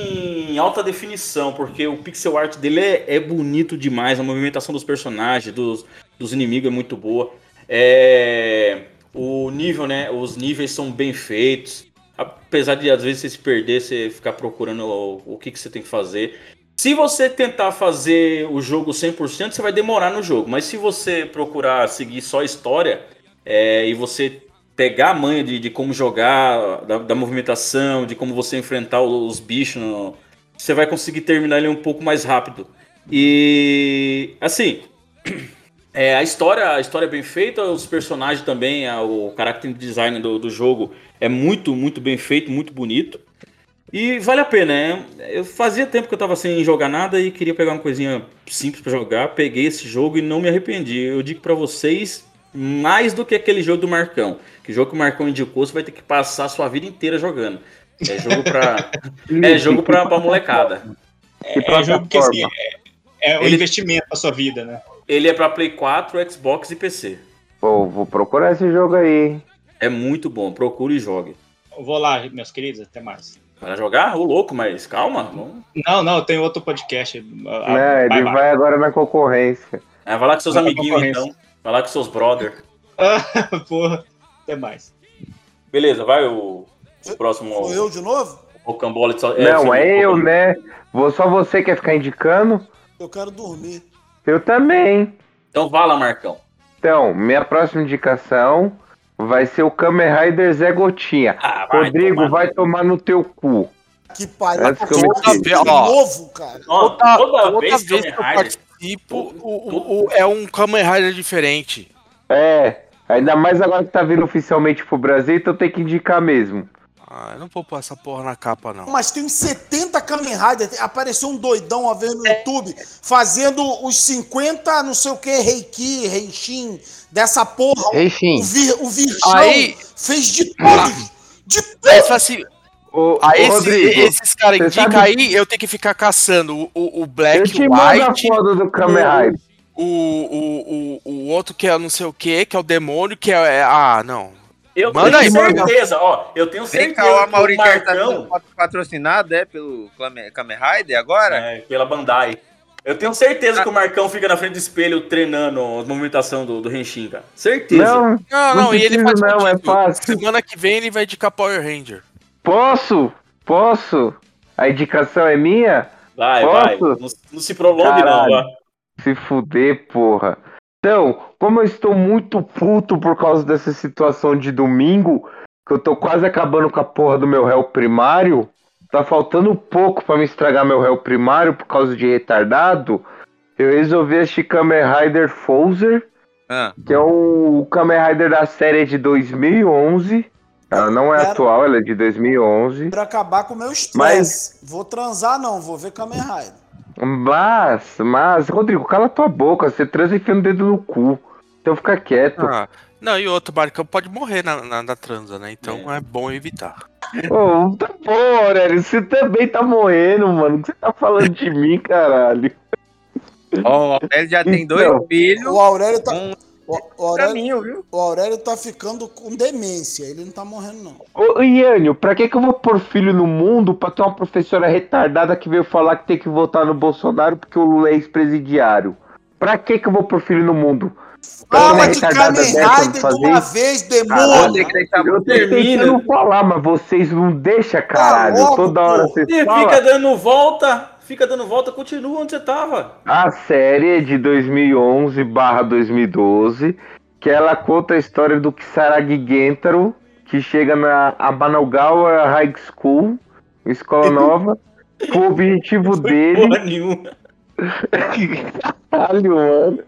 Speaker 8: em alta definição, porque o pixel art dele é, é bonito demais, a movimentação dos personagens, dos, dos inimigos é muito boa. É, o nível, né? Os níveis são bem feitos. Apesar de às vezes você se perder, você ficar procurando o, o que, que você tem que fazer. Se você tentar fazer o jogo 100%, você vai demorar no jogo. Mas se você procurar seguir só a história é, e você pegar a manha de, de como jogar, da, da movimentação, de como você enfrentar os bichos, no- você vai conseguir terminar ele um pouco mais rápido. E assim, (clears throat) é, a história, a história é bem feita, os personagens também, a- o character design do, do jogo é muito, muito bem feito, muito bonito. E vale a pena, né? Eu fazia tempo que eu tava sem jogar nada e queria pegar uma coisinha simples pra jogar. Peguei esse jogo e não me arrependi. Eu digo pra vocês, mais do que aquele jogo do Marcão. Que jogo que o Marcão indicou, você vai ter que passar a sua vida inteira jogando. É jogo pra, é jogo pra, pra molecada.
Speaker 11: É, é jogo que assim, é, é um
Speaker 8: Ele-
Speaker 11: investimento na sua vida, né?
Speaker 8: Ele é pra Play 4, Xbox e PC.
Speaker 6: Pô, vou procurar esse jogo aí. hein?
Speaker 8: É muito bom, procure e jogue.
Speaker 11: Eu vou lá, meus queridos, até mais.
Speaker 8: Para jogar? Ô louco, mas calma. Vamos...
Speaker 11: Não, não, tem outro podcast. Ah,
Speaker 6: Não, ele
Speaker 11: vai
Speaker 6: agora na concorrência.
Speaker 8: É, vai lá com seus
Speaker 11: Vai
Speaker 8: amiguinhos então. Vai lá com seus brother. (laughs)
Speaker 11: Porra, até mais.
Speaker 8: Beleza, vai o, o próximo.
Speaker 10: Sou eu de novo?
Speaker 8: O Cambole. só-
Speaker 6: não,
Speaker 8: Felipe,
Speaker 6: é eu, né? Vou- Só você quer ficar indicando?
Speaker 10: Eu quero dormir.
Speaker 6: Eu também.
Speaker 8: Então vai lá, Marcão.
Speaker 6: Então, minha próxima indicação vai ser o Kamen Rider Zé Gotinha.
Speaker 8: Ah, vai
Speaker 6: Rodrigo,
Speaker 8: tomar
Speaker 6: vai tomar no teu cu.
Speaker 10: Que pariu.
Speaker 6: Essa que eu
Speaker 10: Toda vez de
Speaker 12: Ó.
Speaker 10: novo, cara.
Speaker 8: Ó,
Speaker 12: Toda,
Speaker 8: toda,
Speaker 12: toda
Speaker 8: vez
Speaker 12: vez,
Speaker 8: que
Speaker 12: eu participo, o, o- o- é um Kamen Rider diferente.
Speaker 6: É, ainda mais agora que tá vindo oficialmente pro Brasil, então tem que indicar mesmo.
Speaker 12: Ah, eu não vou pôr essa porra na capa, não.
Speaker 10: Mas tem uns 70 Kamen Rider. Apareceu um doidão uma vez no YouTube fazendo os 50, não sei o que, Reiki, Reishin, dessa porra.
Speaker 5: Reishin.
Speaker 10: O, vir, o Virgão
Speaker 12: Aí-
Speaker 10: fez de tudo. De tudo.
Speaker 12: Fala assim,
Speaker 6: Ô,
Speaker 12: ah, esse-
Speaker 6: Rodrigo,
Speaker 12: esses caras indicam
Speaker 6: sabe-
Speaker 12: aí, eu tenho que ficar caçando o, o, o
Speaker 6: Eu
Speaker 12: Black
Speaker 6: te mando a
Speaker 12: White,
Speaker 6: foto do Kamen
Speaker 12: o-
Speaker 6: Rider.
Speaker 12: o, o, o, o outro que é não sei o que, que é o demônio, que é. é- ah, não.
Speaker 8: Eu
Speaker 12: Manda
Speaker 8: tenho
Speaker 12: aí, manda.
Speaker 8: certeza, ó. Eu tenho
Speaker 9: Vem
Speaker 8: certeza
Speaker 9: cá, o
Speaker 8: que o
Speaker 9: Amaury tá
Speaker 8: Marcão...
Speaker 9: sendo patrocinado, é, pelo Kamen Rider agora?
Speaker 8: É, pela Bandai. Eu tenho certeza que o Marcão fica na frente do espelho treinando a movimentação do, do Henshin, cara. Certeza.
Speaker 6: Não,
Speaker 12: Não, não, e ele faz
Speaker 6: não, é fácil.
Speaker 12: Semana que vem ele vai indicar Power Ranger.
Speaker 6: Posso? Posso? A indicação é minha?
Speaker 8: Vai, vai.
Speaker 6: Posso?
Speaker 8: Não, não se prolongue, não,
Speaker 6: Caralho.
Speaker 8: vai.
Speaker 6: Se fuder, porra. Então, como eu estou muito puto por causa dessa situação de domingo, que eu tô quase acabando com a porra do meu réu primário, tá faltando pouco pra me estragar meu réu primário por causa de retardado, eu resolvi assistir Kamen Rider Fouzer,
Speaker 9: Ah.
Speaker 6: que é o Kamen Rider da série de 2011. Ela não é
Speaker 10: Quero-
Speaker 6: atual, ela é de 2011.
Speaker 10: Pra acabar com o meu estresse.
Speaker 6: Mas-
Speaker 10: Vou transar, não. Vou ver Kamen Rider.
Speaker 6: Mas, mas, Rodrigo, cala tua boca, você transa enfiando o dedo no cu. Então fica quieto.
Speaker 12: Ah, não, e outro, Marcão pode morrer na, na, na transa, né? Então é, bom evitar.
Speaker 6: Ô, tá bom, Aurélio, você também tá morrendo, mano. O que você tá falando de mim, caralho?
Speaker 9: Ó, ele já tem dois
Speaker 6: Então,
Speaker 9: filhos.
Speaker 10: O Aurélio tá.
Speaker 9: Um
Speaker 10: O, o Aurélio,
Speaker 9: caminho, viu?
Speaker 10: o Aurélio tá ficando com demência. Ele não tá morrendo, não.
Speaker 6: Ô, Iânio, pra que que eu vou pôr filho no mundo pra ter uma professora retardada que veio falar que tem que votar no Bolsonaro porque o Lula é ex-presidiário? Pra que que eu vou pôr filho no mundo?
Speaker 10: Fala de Kamen Rider de uma vez,
Speaker 6: Caralho,
Speaker 10: demônio.
Speaker 9: Deixar
Speaker 6: Eu tentando falar, mas vocês não deixam, caralho.
Speaker 10: louco,
Speaker 6: Toda hora vocês
Speaker 8: E
Speaker 6: falam.
Speaker 8: fica dando volta, fica dando volta, continua onde você tava.
Speaker 6: A série de 2011 barra 2012, que ela conta a história do Kisaragi Gentaro, que chega na Abanagawa High School, escola (laughs) nova, com o objetivo dele... Caralho, mano.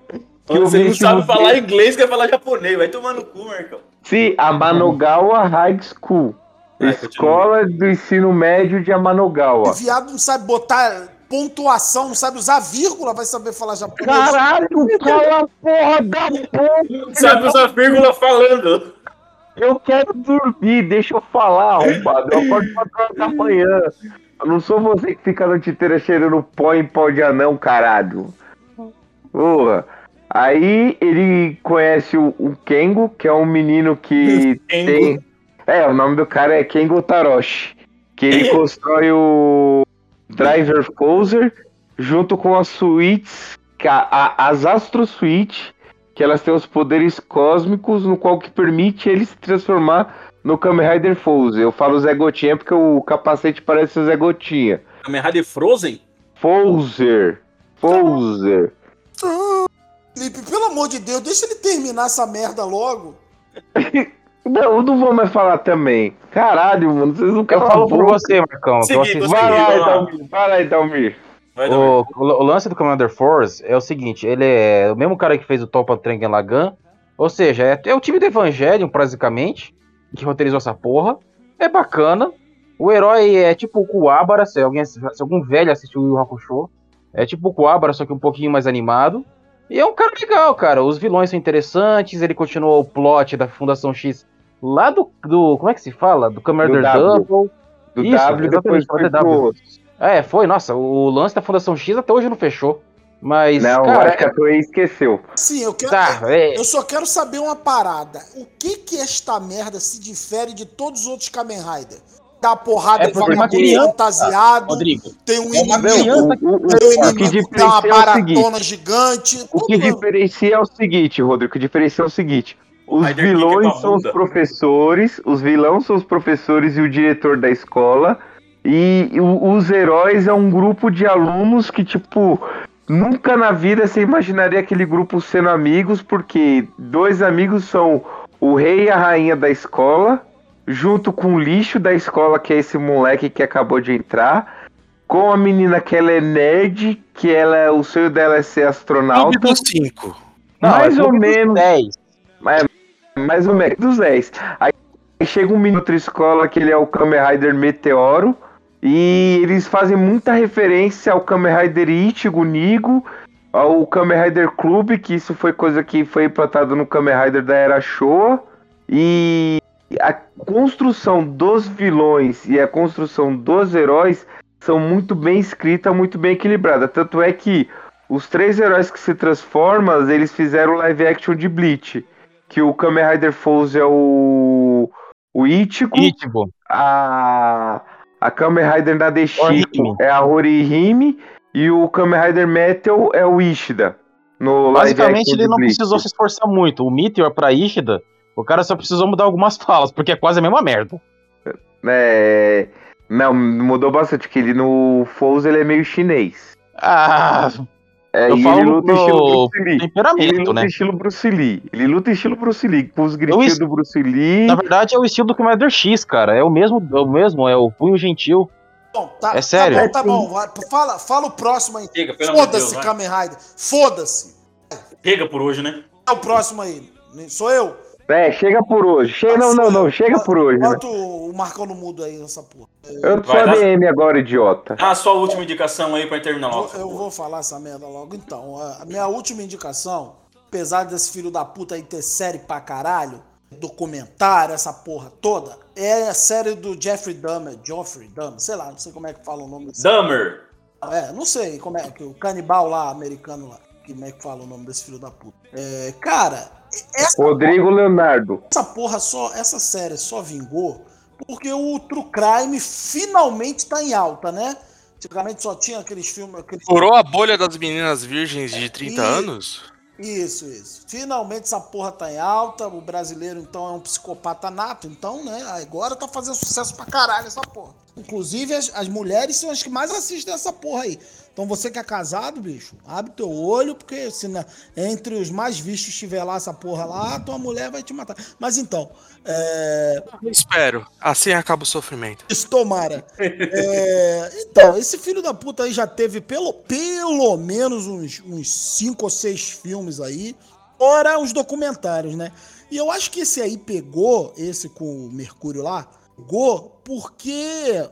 Speaker 6: Que
Speaker 8: Você não sabe falar
Speaker 6: dele-
Speaker 8: inglês, quer falar japonês. Vai tomar no cu, Marcão.
Speaker 6: Sim, Abanagawa High School.
Speaker 8: Vai,
Speaker 6: Escola do ensino médio de
Speaker 10: O
Speaker 6: Amanogawa.
Speaker 10: viado não sabe botar pontuação, não sabe usar vírgula, vai saber falar japonês.
Speaker 6: Caralho, cala a porra da porra!
Speaker 8: Sabe usar vírgula falando.
Speaker 6: Eu quero dormir, deixa eu falar, arrombado. Eu acordo 4 horas da manhã. Eu não sou você que fica a noite inteira cheirando pó em pó de anão, caralho. Porra. Aí ele conhece o, o Kengo, que é um menino que
Speaker 8: Kengo.
Speaker 6: tem. É, o nome do cara é Kengo Taroshi. Que ele (laughs) constrói o Driver Phaser junto com as suítes, que a- a- as Astro Suite, que elas têm os poderes cósmicos, no qual que permite ele se transformar no Kamen Rider Phaser. Eu falo Zé Gotinha porque o capacete parece o Zé Gotinha.
Speaker 8: Kamen Rider Frozen?
Speaker 6: Phaser. Phaser.
Speaker 10: Felipe, pelo amor de Deus, deixa ele terminar essa merda logo. (laughs)
Speaker 6: Não, eu não vou mais falar também. Caralho, mano, vocês não a
Speaker 5: falo por você, Marcão. assisti-
Speaker 8: tô
Speaker 6: Vai lá. Dalmir. Vai lá, Dalmir.
Speaker 5: O, o lance do Commander Force é o seguinte, ele é o mesmo cara que fez o Topa Trengen Lagan, ou seja, é, é o time do Evangelion, basicamente, que roteirizou essa porra. É bacana. O herói é tipo o Kuwabara, se, alguém, se algum velho assistiu o Yu Hakusho. É tipo o Kuwabara, só que um pouquinho mais animado. E é um cara legal, cara. Os vilões são interessantes, ele continua o plot da Fundação X lá do. do como é que se fala? Do Commander
Speaker 6: W.
Speaker 5: Double.
Speaker 6: Do
Speaker 5: Isso,
Speaker 6: W depois foi.
Speaker 5: W. É, foi, nossa, o lance da Fundação X até hoje não fechou. Mas,
Speaker 6: Não,
Speaker 5: cara,
Speaker 6: acho que a Toei esqueceu.
Speaker 10: Sim, eu quero.
Speaker 5: tá, é,
Speaker 10: Eu só quero saber uma parada. O que que esta merda se difere de todos os outros Kamen Rider? Dá porrada
Speaker 5: É porque uma criança,
Speaker 10: fantasiado,
Speaker 5: Rodrigo,
Speaker 10: tem um
Speaker 5: é uma
Speaker 10: inimigo,
Speaker 5: criança
Speaker 6: O, o-
Speaker 10: tem um
Speaker 6: o que
Speaker 10: inimigo que dá uma
Speaker 6: é o seguinte.
Speaker 10: baratona gigante.
Speaker 6: O que
Speaker 10: tudo-
Speaker 6: diferencia é o seguinte, Rodrigo, o que diferencia é o seguinte. Os
Speaker 8: é
Speaker 6: vilões
Speaker 8: pra
Speaker 6: são os professores, os vilões são os professores e o diretor da escola. E os heróis é um grupo de alunos que, tipo, nunca na vida você imaginaria aquele grupo sendo amigos, porque dois amigos são o rei e a rainha da escola, junto com o lixo da escola, que é esse moleque que acabou de entrar, com a menina que ela é nerd, que ela, o sonho dela é ser astronauta.
Speaker 12: Clube dos 5.
Speaker 5: não,
Speaker 6: mais
Speaker 5: é
Speaker 6: ou
Speaker 5: Clube dos
Speaker 6: menos.
Speaker 5: 10.
Speaker 6: mais ou menos dos 10. Aí chega um outra escola que ele é o Kamen Rider Meteoro. E eles fazem muita referência ao Kamen Rider Ichigo Nigo, ao Kamen Rider Club, que isso foi coisa que foi implantado no Kamen Rider da Era Showa. E a construção dos vilões e a construção dos heróis são muito bem escrita, muito bem equilibrada. Tanto é que os três heróis que se transformam, eles fizeram live action de Bleach. Que o Kamen Rider Fouse é o. O Ichigo.
Speaker 5: Ichigo.
Speaker 6: A. A Kamen Rider Nadeshiko é a Horihime. E o Kamen Rider Metal é o Ishida. No
Speaker 5: Basicamente, ele não
Speaker 6: Bleach.
Speaker 5: precisou se esforçar muito. O Meteor pra Ishida, o cara só precisou mudar algumas (laughs) falas, porque é quase a mesma merda.
Speaker 6: É. Não, mudou bastante, porque ele no Fouse ele é meio chinês.
Speaker 5: Ah,
Speaker 6: É,
Speaker 5: eu falo
Speaker 6: ele luta
Speaker 5: no
Speaker 6: estilo Bruce Lee.
Speaker 5: temperamento,
Speaker 6: Ele luta
Speaker 5: né?
Speaker 6: estilo Bruce Lee. Ele luta estilo Bruce Lee, com os gritinhos
Speaker 5: es-
Speaker 6: do Bruce Lee.
Speaker 5: Na verdade, é o estilo do Commander X, cara. É o mesmo, é o mesmo, é o punho gentil.
Speaker 10: Bom, tá,
Speaker 5: É sério?
Speaker 10: Tá bom, tá bom. Fala, fala o próximo aí. Foda-se. Kamen Rider. Foda-se.
Speaker 8: Chega por hoje, né?
Speaker 10: É o próximo aí. Sou eu?
Speaker 6: É, chega por hoje. Chega, não, não, não, chega por hoje. Né?
Speaker 10: Bota o Marcão no mudo aí nessa porra.
Speaker 6: Eu sou
Speaker 8: Vai dar-
Speaker 6: ADM agora, idiota.
Speaker 8: Ah, sua última indicação aí pra terminar logo.
Speaker 10: Eu vou falar essa merda logo. Então, a minha última indicação, apesar desse filho da puta aí ter série pra caralho, documentário, essa porra toda, é a série do Jeffrey Dahmer, Geoffrey Dahmer, sei lá, não sei como é que fala o nome desse.
Speaker 8: Dahmer.
Speaker 10: É, não sei como é que o canibal lá, americano lá, como é que fala o nome desse filho da puta. É, cara, essa
Speaker 6: Rodrigo Leonardo.
Speaker 10: essa porra só, essa série só vingou porque o True Crime finalmente tá em alta, né? Antigamente só tinha aqueles filmes. Aqueles...
Speaker 12: Furou a bolha das meninas virgens de 30
Speaker 10: E-
Speaker 12: anos?
Speaker 10: Isso, isso. Finalmente essa porra tá em alta. O brasileiro, então, é um psicopata nato. Então, né? Agora tá fazendo sucesso pra caralho essa porra. Inclusive, as, as mulheres são as que mais assistem essa porra aí. Então, você que é casado, bicho, abre teu olho, porque se na- entre os mais vistos estiver lá essa porra lá, tua mulher vai te matar. Mas então, é.
Speaker 12: Espero. Assim acaba o sofrimento.
Speaker 10: Isso, tomara. É, então, esse filho da puta aí já teve pelo, pelo menos uns, uns cinco ou seis filmes aí, fora os documentários, né? E eu acho que esse aí pegou, esse com o Mercúrio lá, pegou porque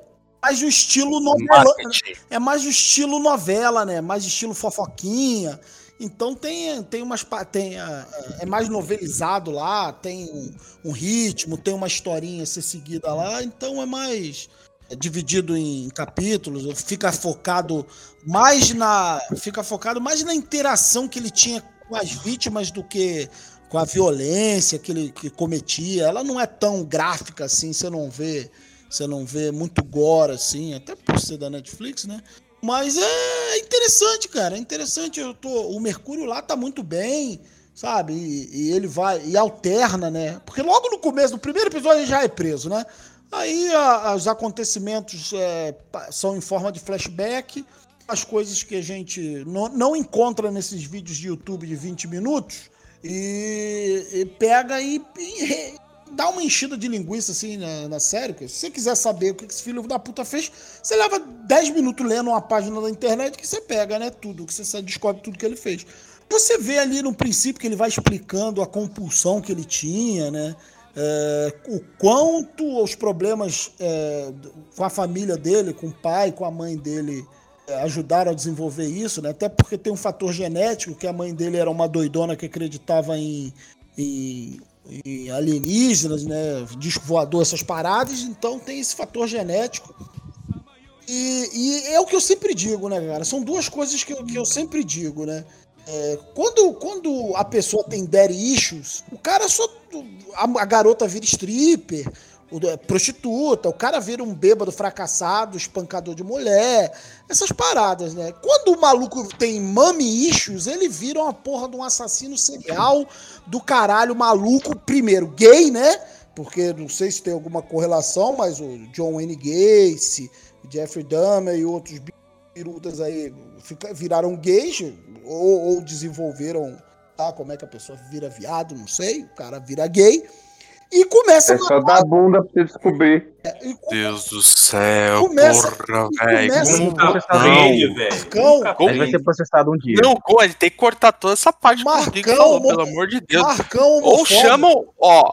Speaker 10: mais o estilo novela.
Speaker 12: Marketing.
Speaker 10: É mais o estilo novela, né? Mais estilo fofoquinha. Então tem, tem umas. Tem, ah, é mais novelizado lá, tem um, um ritmo, tem uma historinha a ser seguida lá, então é mais é dividido em capítulos, fica focado mais na. Fica focado mais na interação que ele tinha com as vítimas do que com a violência que ele que cometia. Ela não é tão gráfica assim, você não vê. Você não vê muito gore assim, até por ser da Netflix, né? Mas é interessante, cara. É interessante. Eu tô, o Mercúrio lá tá muito bem, sabe? E, e ele vai. E alterna, né? Porque logo no começo, no primeiro episódio, ele já é preso, né? Aí a- os acontecimentos é, são em forma de flashback. As coisas que a gente não, não encontra nesses vídeos de YouTube de 20 minutos. E, e pega e, e dá uma enchida de linguiça assim na, na série. Se você quiser saber o que esse filho da puta fez, você leva 10 minutos lendo uma página da internet que você pega, né? Tudo, que você descobre tudo que ele fez. Você vê ali no princípio que ele vai explicando a compulsão que ele tinha, né? É, o quanto os problemas é, com a família dele, com o pai, com a mãe dele, é, ajudaram a desenvolver isso, né? Até porque tem um fator genético, que a mãe dele era uma doidona que acreditava em, em, em alienígenas, né? Disco voador, essas paradas, então tem esse fator genético. E, e é o que eu sempre digo, né, cara? São duas coisas que eu, que eu sempre digo, né? É, quando, quando a pessoa tem daddy issues, o cara só. A, a garota vira stripper, o- é, prostituta, o cara vira um bêbado fracassado, espancador de mulher, essas paradas, né? Quando o maluco tem mami issues, ele vira uma porra de um assassino serial do caralho maluco, primeiro gay, né? Porque não sei se tem alguma correlação, mas o John Wayne Gacy, Jeffrey Dahmer e outros birutas aí viraram gays ou, ou desenvolveram, tá? Como é que a pessoa vira viado, não sei. O cara vira gay e começa
Speaker 6: É só dar bunda pra você descobrir.
Speaker 12: Deus do céu,
Speaker 10: Começa-
Speaker 12: porra,
Speaker 10: e
Speaker 12: velho.
Speaker 10: Marcão,
Speaker 12: Como-
Speaker 5: Ele vai ser processado um dia.
Speaker 12: Não, ele tem que cortar toda essa parte que
Speaker 10: Marcão,
Speaker 12: falou, pelo amor de Deus.
Speaker 10: Marcão
Speaker 12: Ou chamam, ó,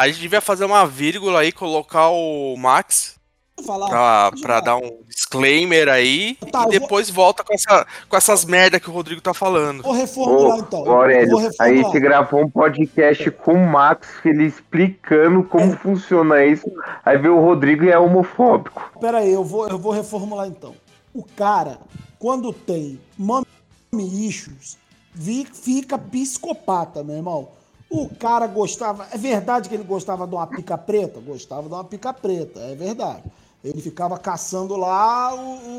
Speaker 12: A gente devia fazer uma vírgula aí, colocar o Max
Speaker 10: falar.
Speaker 12: pra, pra dar um disclaimer aí
Speaker 10: Tá,
Speaker 12: e depois volta com, essa, com essas merda que o Rodrigo tá falando.
Speaker 10: Vou reformular
Speaker 6: Ô,
Speaker 10: então.
Speaker 6: ô, Aurélio,
Speaker 10: Vou
Speaker 6: a
Speaker 10: reformular.
Speaker 6: gente gravou um podcast com o Max, ele explicando como funciona isso. Aí veio o Rodrigo e é homofóbico.
Speaker 10: Pera aí, eu vou, eu vou reformular então. O cara, quando tem mommy issues, vi- fica psicopata, meu irmão. O cara gostava. É verdade que ele gostava de uma pica preta? Gostava de uma pica preta, é verdade. Ele ficava caçando lá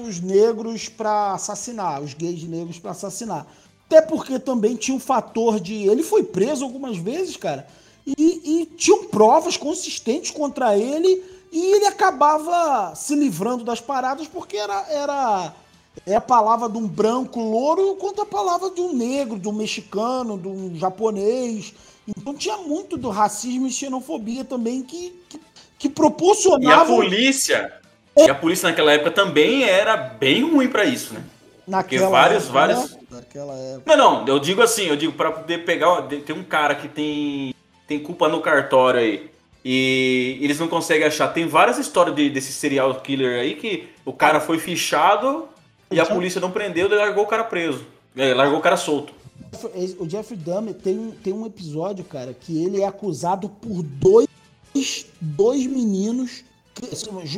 Speaker 10: os negros pra assassinar, os gays negros pra assassinar. Até porque também tinha um fator de. Ele foi preso algumas vezes, cara. E, e tinham provas consistentes contra ele. E ele acabava se livrando das paradas porque era, era é a palavra de um branco louro contra a palavra de um negro, de um mexicano, de um japonês. Então tinha muito do racismo e xenofobia também que, que, que
Speaker 8: E a
Speaker 10: proporcionava
Speaker 8: polícia. E a polícia naquela época também era bem ruim pra isso, né?
Speaker 10: naquela
Speaker 8: vários-
Speaker 10: época,
Speaker 8: vários-
Speaker 10: né? Naquela época.
Speaker 8: Não, não, eu digo assim, eu digo pra poder pegar. Tem um cara que tem, tem culpa no cartório aí. E eles não conseguem achar. Tem várias histórias de, desse serial killer aí que o cara foi fichado e a polícia não prendeu e largou o cara preso. É, largou o cara solto.
Speaker 10: O Jeffrey Dahmer tem, um- tem um episódio, cara, que ele é acusado por dois, dois meninos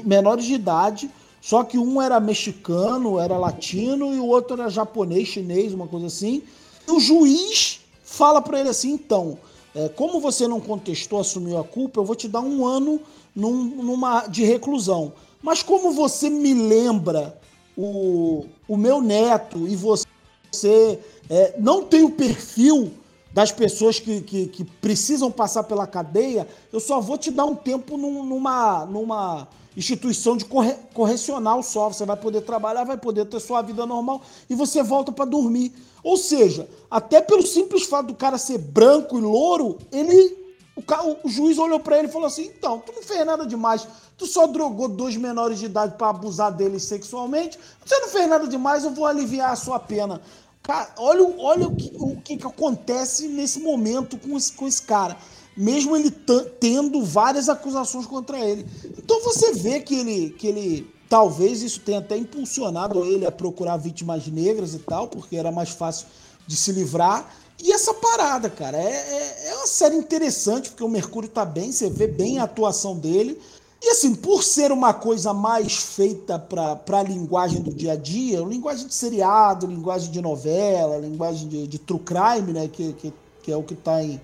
Speaker 10: menores de idade, só que um era mexicano, era latino, e o outro era japonês, chinês, uma coisa assim. E o juiz fala pra ele assim, então, é, como você não contestou, assumiu a culpa, eu vou te dar um ano num- numa, de reclusão. Mas como você me lembra o, o meu neto e você é, não tem o perfil das pessoas que, que, que precisam passar pela cadeia, eu só vou te dar um tempo num- numa, numa instituição de corre, correcional só. Você vai poder trabalhar, vai poder ter sua vida normal e você volta para dormir. Ou seja, até pelo simples fato do cara ser branco e louro, ele. O, o juiz olhou para ele e falou assim: então, tu não fez nada demais. Tu só drogou dois menores de idade para abusar deles sexualmente. Você não fez nada demais, eu vou aliviar a sua pena. Cara, olha, olha o, que, o que, que acontece nesse momento com esse, com esse cara. Mesmo ele tendo várias acusações contra ele. Então você vê que ele, que ele. Talvez isso tenha até impulsionado ele a procurar vítimas negras e tal, porque era mais fácil de se livrar. E essa parada, cara, é, é, é uma série interessante, porque o Mercúrio tá bem, você vê bem a atuação dele. E assim, por ser uma coisa mais feita para a linguagem do dia a dia, linguagem de seriado, linguagem de novela, linguagem de, de true crime, né, que, que, que é o que está em,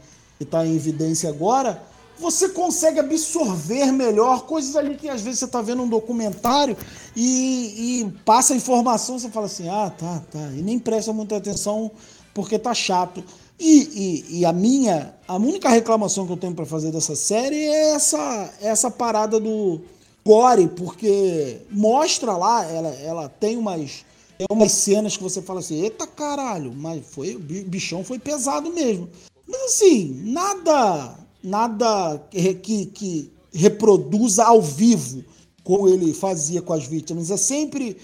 Speaker 10: tá em evidência agora, você consegue absorver melhor coisas ali que às vezes você está vendo um documentário e, e passa a informação, você fala assim, ah, tá, tá, e nem presta muita atenção porque tá chato. E, e, e a minha, a única reclamação que eu tenho para fazer dessa série é essa, essa parada do gore, porque mostra lá, ela, ela tem umas, tem umas cenas que você fala assim, eita caralho, mas foi, o bi- bichão foi pesado mesmo. Mas assim, nada, nada que, que, reproduza ao vivo como ele fazia com as vítimas. É sempre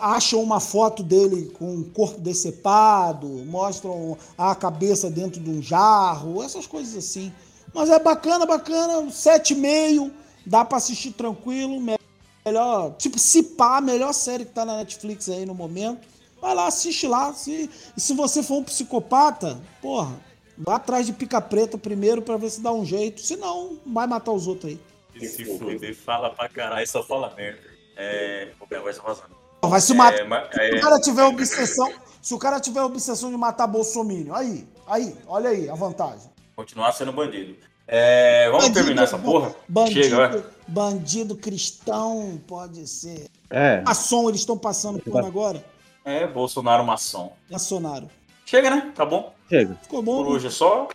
Speaker 10: acham uma foto dele com o corpo decepado, mostram a cabeça dentro de um jarro, essas coisas assim. Mas é bacana, bacana, sete e meio, dá pra assistir tranquilo, me- melhor, tipo, se pá, melhor série que tá na Netflix aí no momento. Vai lá, assiste lá. Se, e se você for um psicopata, porra, vá atrás de pica preta primeiro pra ver se dá um jeito. Se não, vai matar os outros aí.
Speaker 8: Se fuder, fala pra caralho, só fala merda. É. O Ben vai vazando.
Speaker 10: Vai se matar.
Speaker 8: É, mas-
Speaker 10: Se
Speaker 8: é-
Speaker 10: o cara tiver obsessão, se o cara tiver obsessão de matar Bolsonaro, aí, aí, olha aí a vantagem.
Speaker 8: Continuar sendo bandido. É, vamos
Speaker 10: Bandido-
Speaker 8: terminar essa porra?
Speaker 10: Bandido,
Speaker 8: Chega, vai.
Speaker 10: bandido cristão, pode ser.
Speaker 5: É.
Speaker 10: Maçom, eles estão passando por agora?
Speaker 8: É, Bolsonaro maçom.
Speaker 10: Nacionário.
Speaker 8: Chega, né? Tá bom?
Speaker 5: Chega.
Speaker 10: Ficou bom?
Speaker 8: Por hoje é só.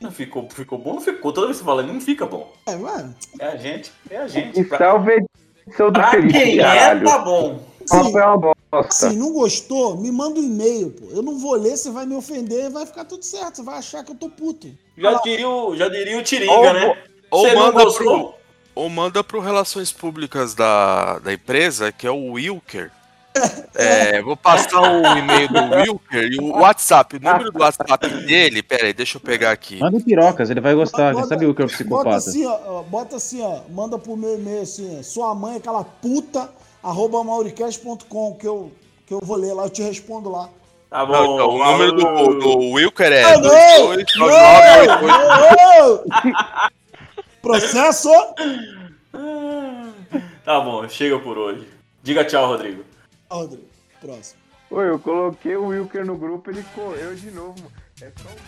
Speaker 8: Não ficou, ficou bom, não ficou. Toda vez que você fala, não fica bom.
Speaker 10: É, vai.
Speaker 8: É a gente, é a gente.
Speaker 6: E salve a edição do
Speaker 8: Pra quem é, tá bom.
Speaker 6: Papo é uma bosta.
Speaker 10: Se não gostou, me manda um e-mail, pô. Eu não vou ler, você vai me ofender, vai ficar tudo certo. Você vai achar que eu tô puto.
Speaker 8: Já diria o, já diria o Tiringa,
Speaker 12: Ou-
Speaker 8: né?
Speaker 12: Ou
Speaker 8: Você
Speaker 12: manda, pro, ou manda pro Relações Públicas da, da empresa, que é o Wilker. (laughs) É, vou passar o e-mail do Wilker e o WhatsApp. O número do WhatsApp dele, pera aí, deixa eu pegar aqui.
Speaker 5: Manda em pirocas, ele vai gostar.
Speaker 10: Bota-
Speaker 5: sabe o que é o
Speaker 10: Bota
Speaker 5: psicopata?
Speaker 10: assim, ó, bota assim, ó, manda pro meu e-mail assim, ó, sua mãe, é aquela puta, arroba mauricast.com, que eu, que eu vou ler lá, eu te respondo lá.
Speaker 8: Tá bom.
Speaker 12: Não, então, o número do, do Wilker é
Speaker 10: Ah, não!
Speaker 12: 229988.
Speaker 10: Não! Processo!
Speaker 8: Tá bom, chega por hoje. Diga tchau, Rodrigo.
Speaker 10: Ah, Rodrigo, próximo.
Speaker 4: Oi, eu coloquei o Wilker no grupo, ele correu de novo. mano. É só o-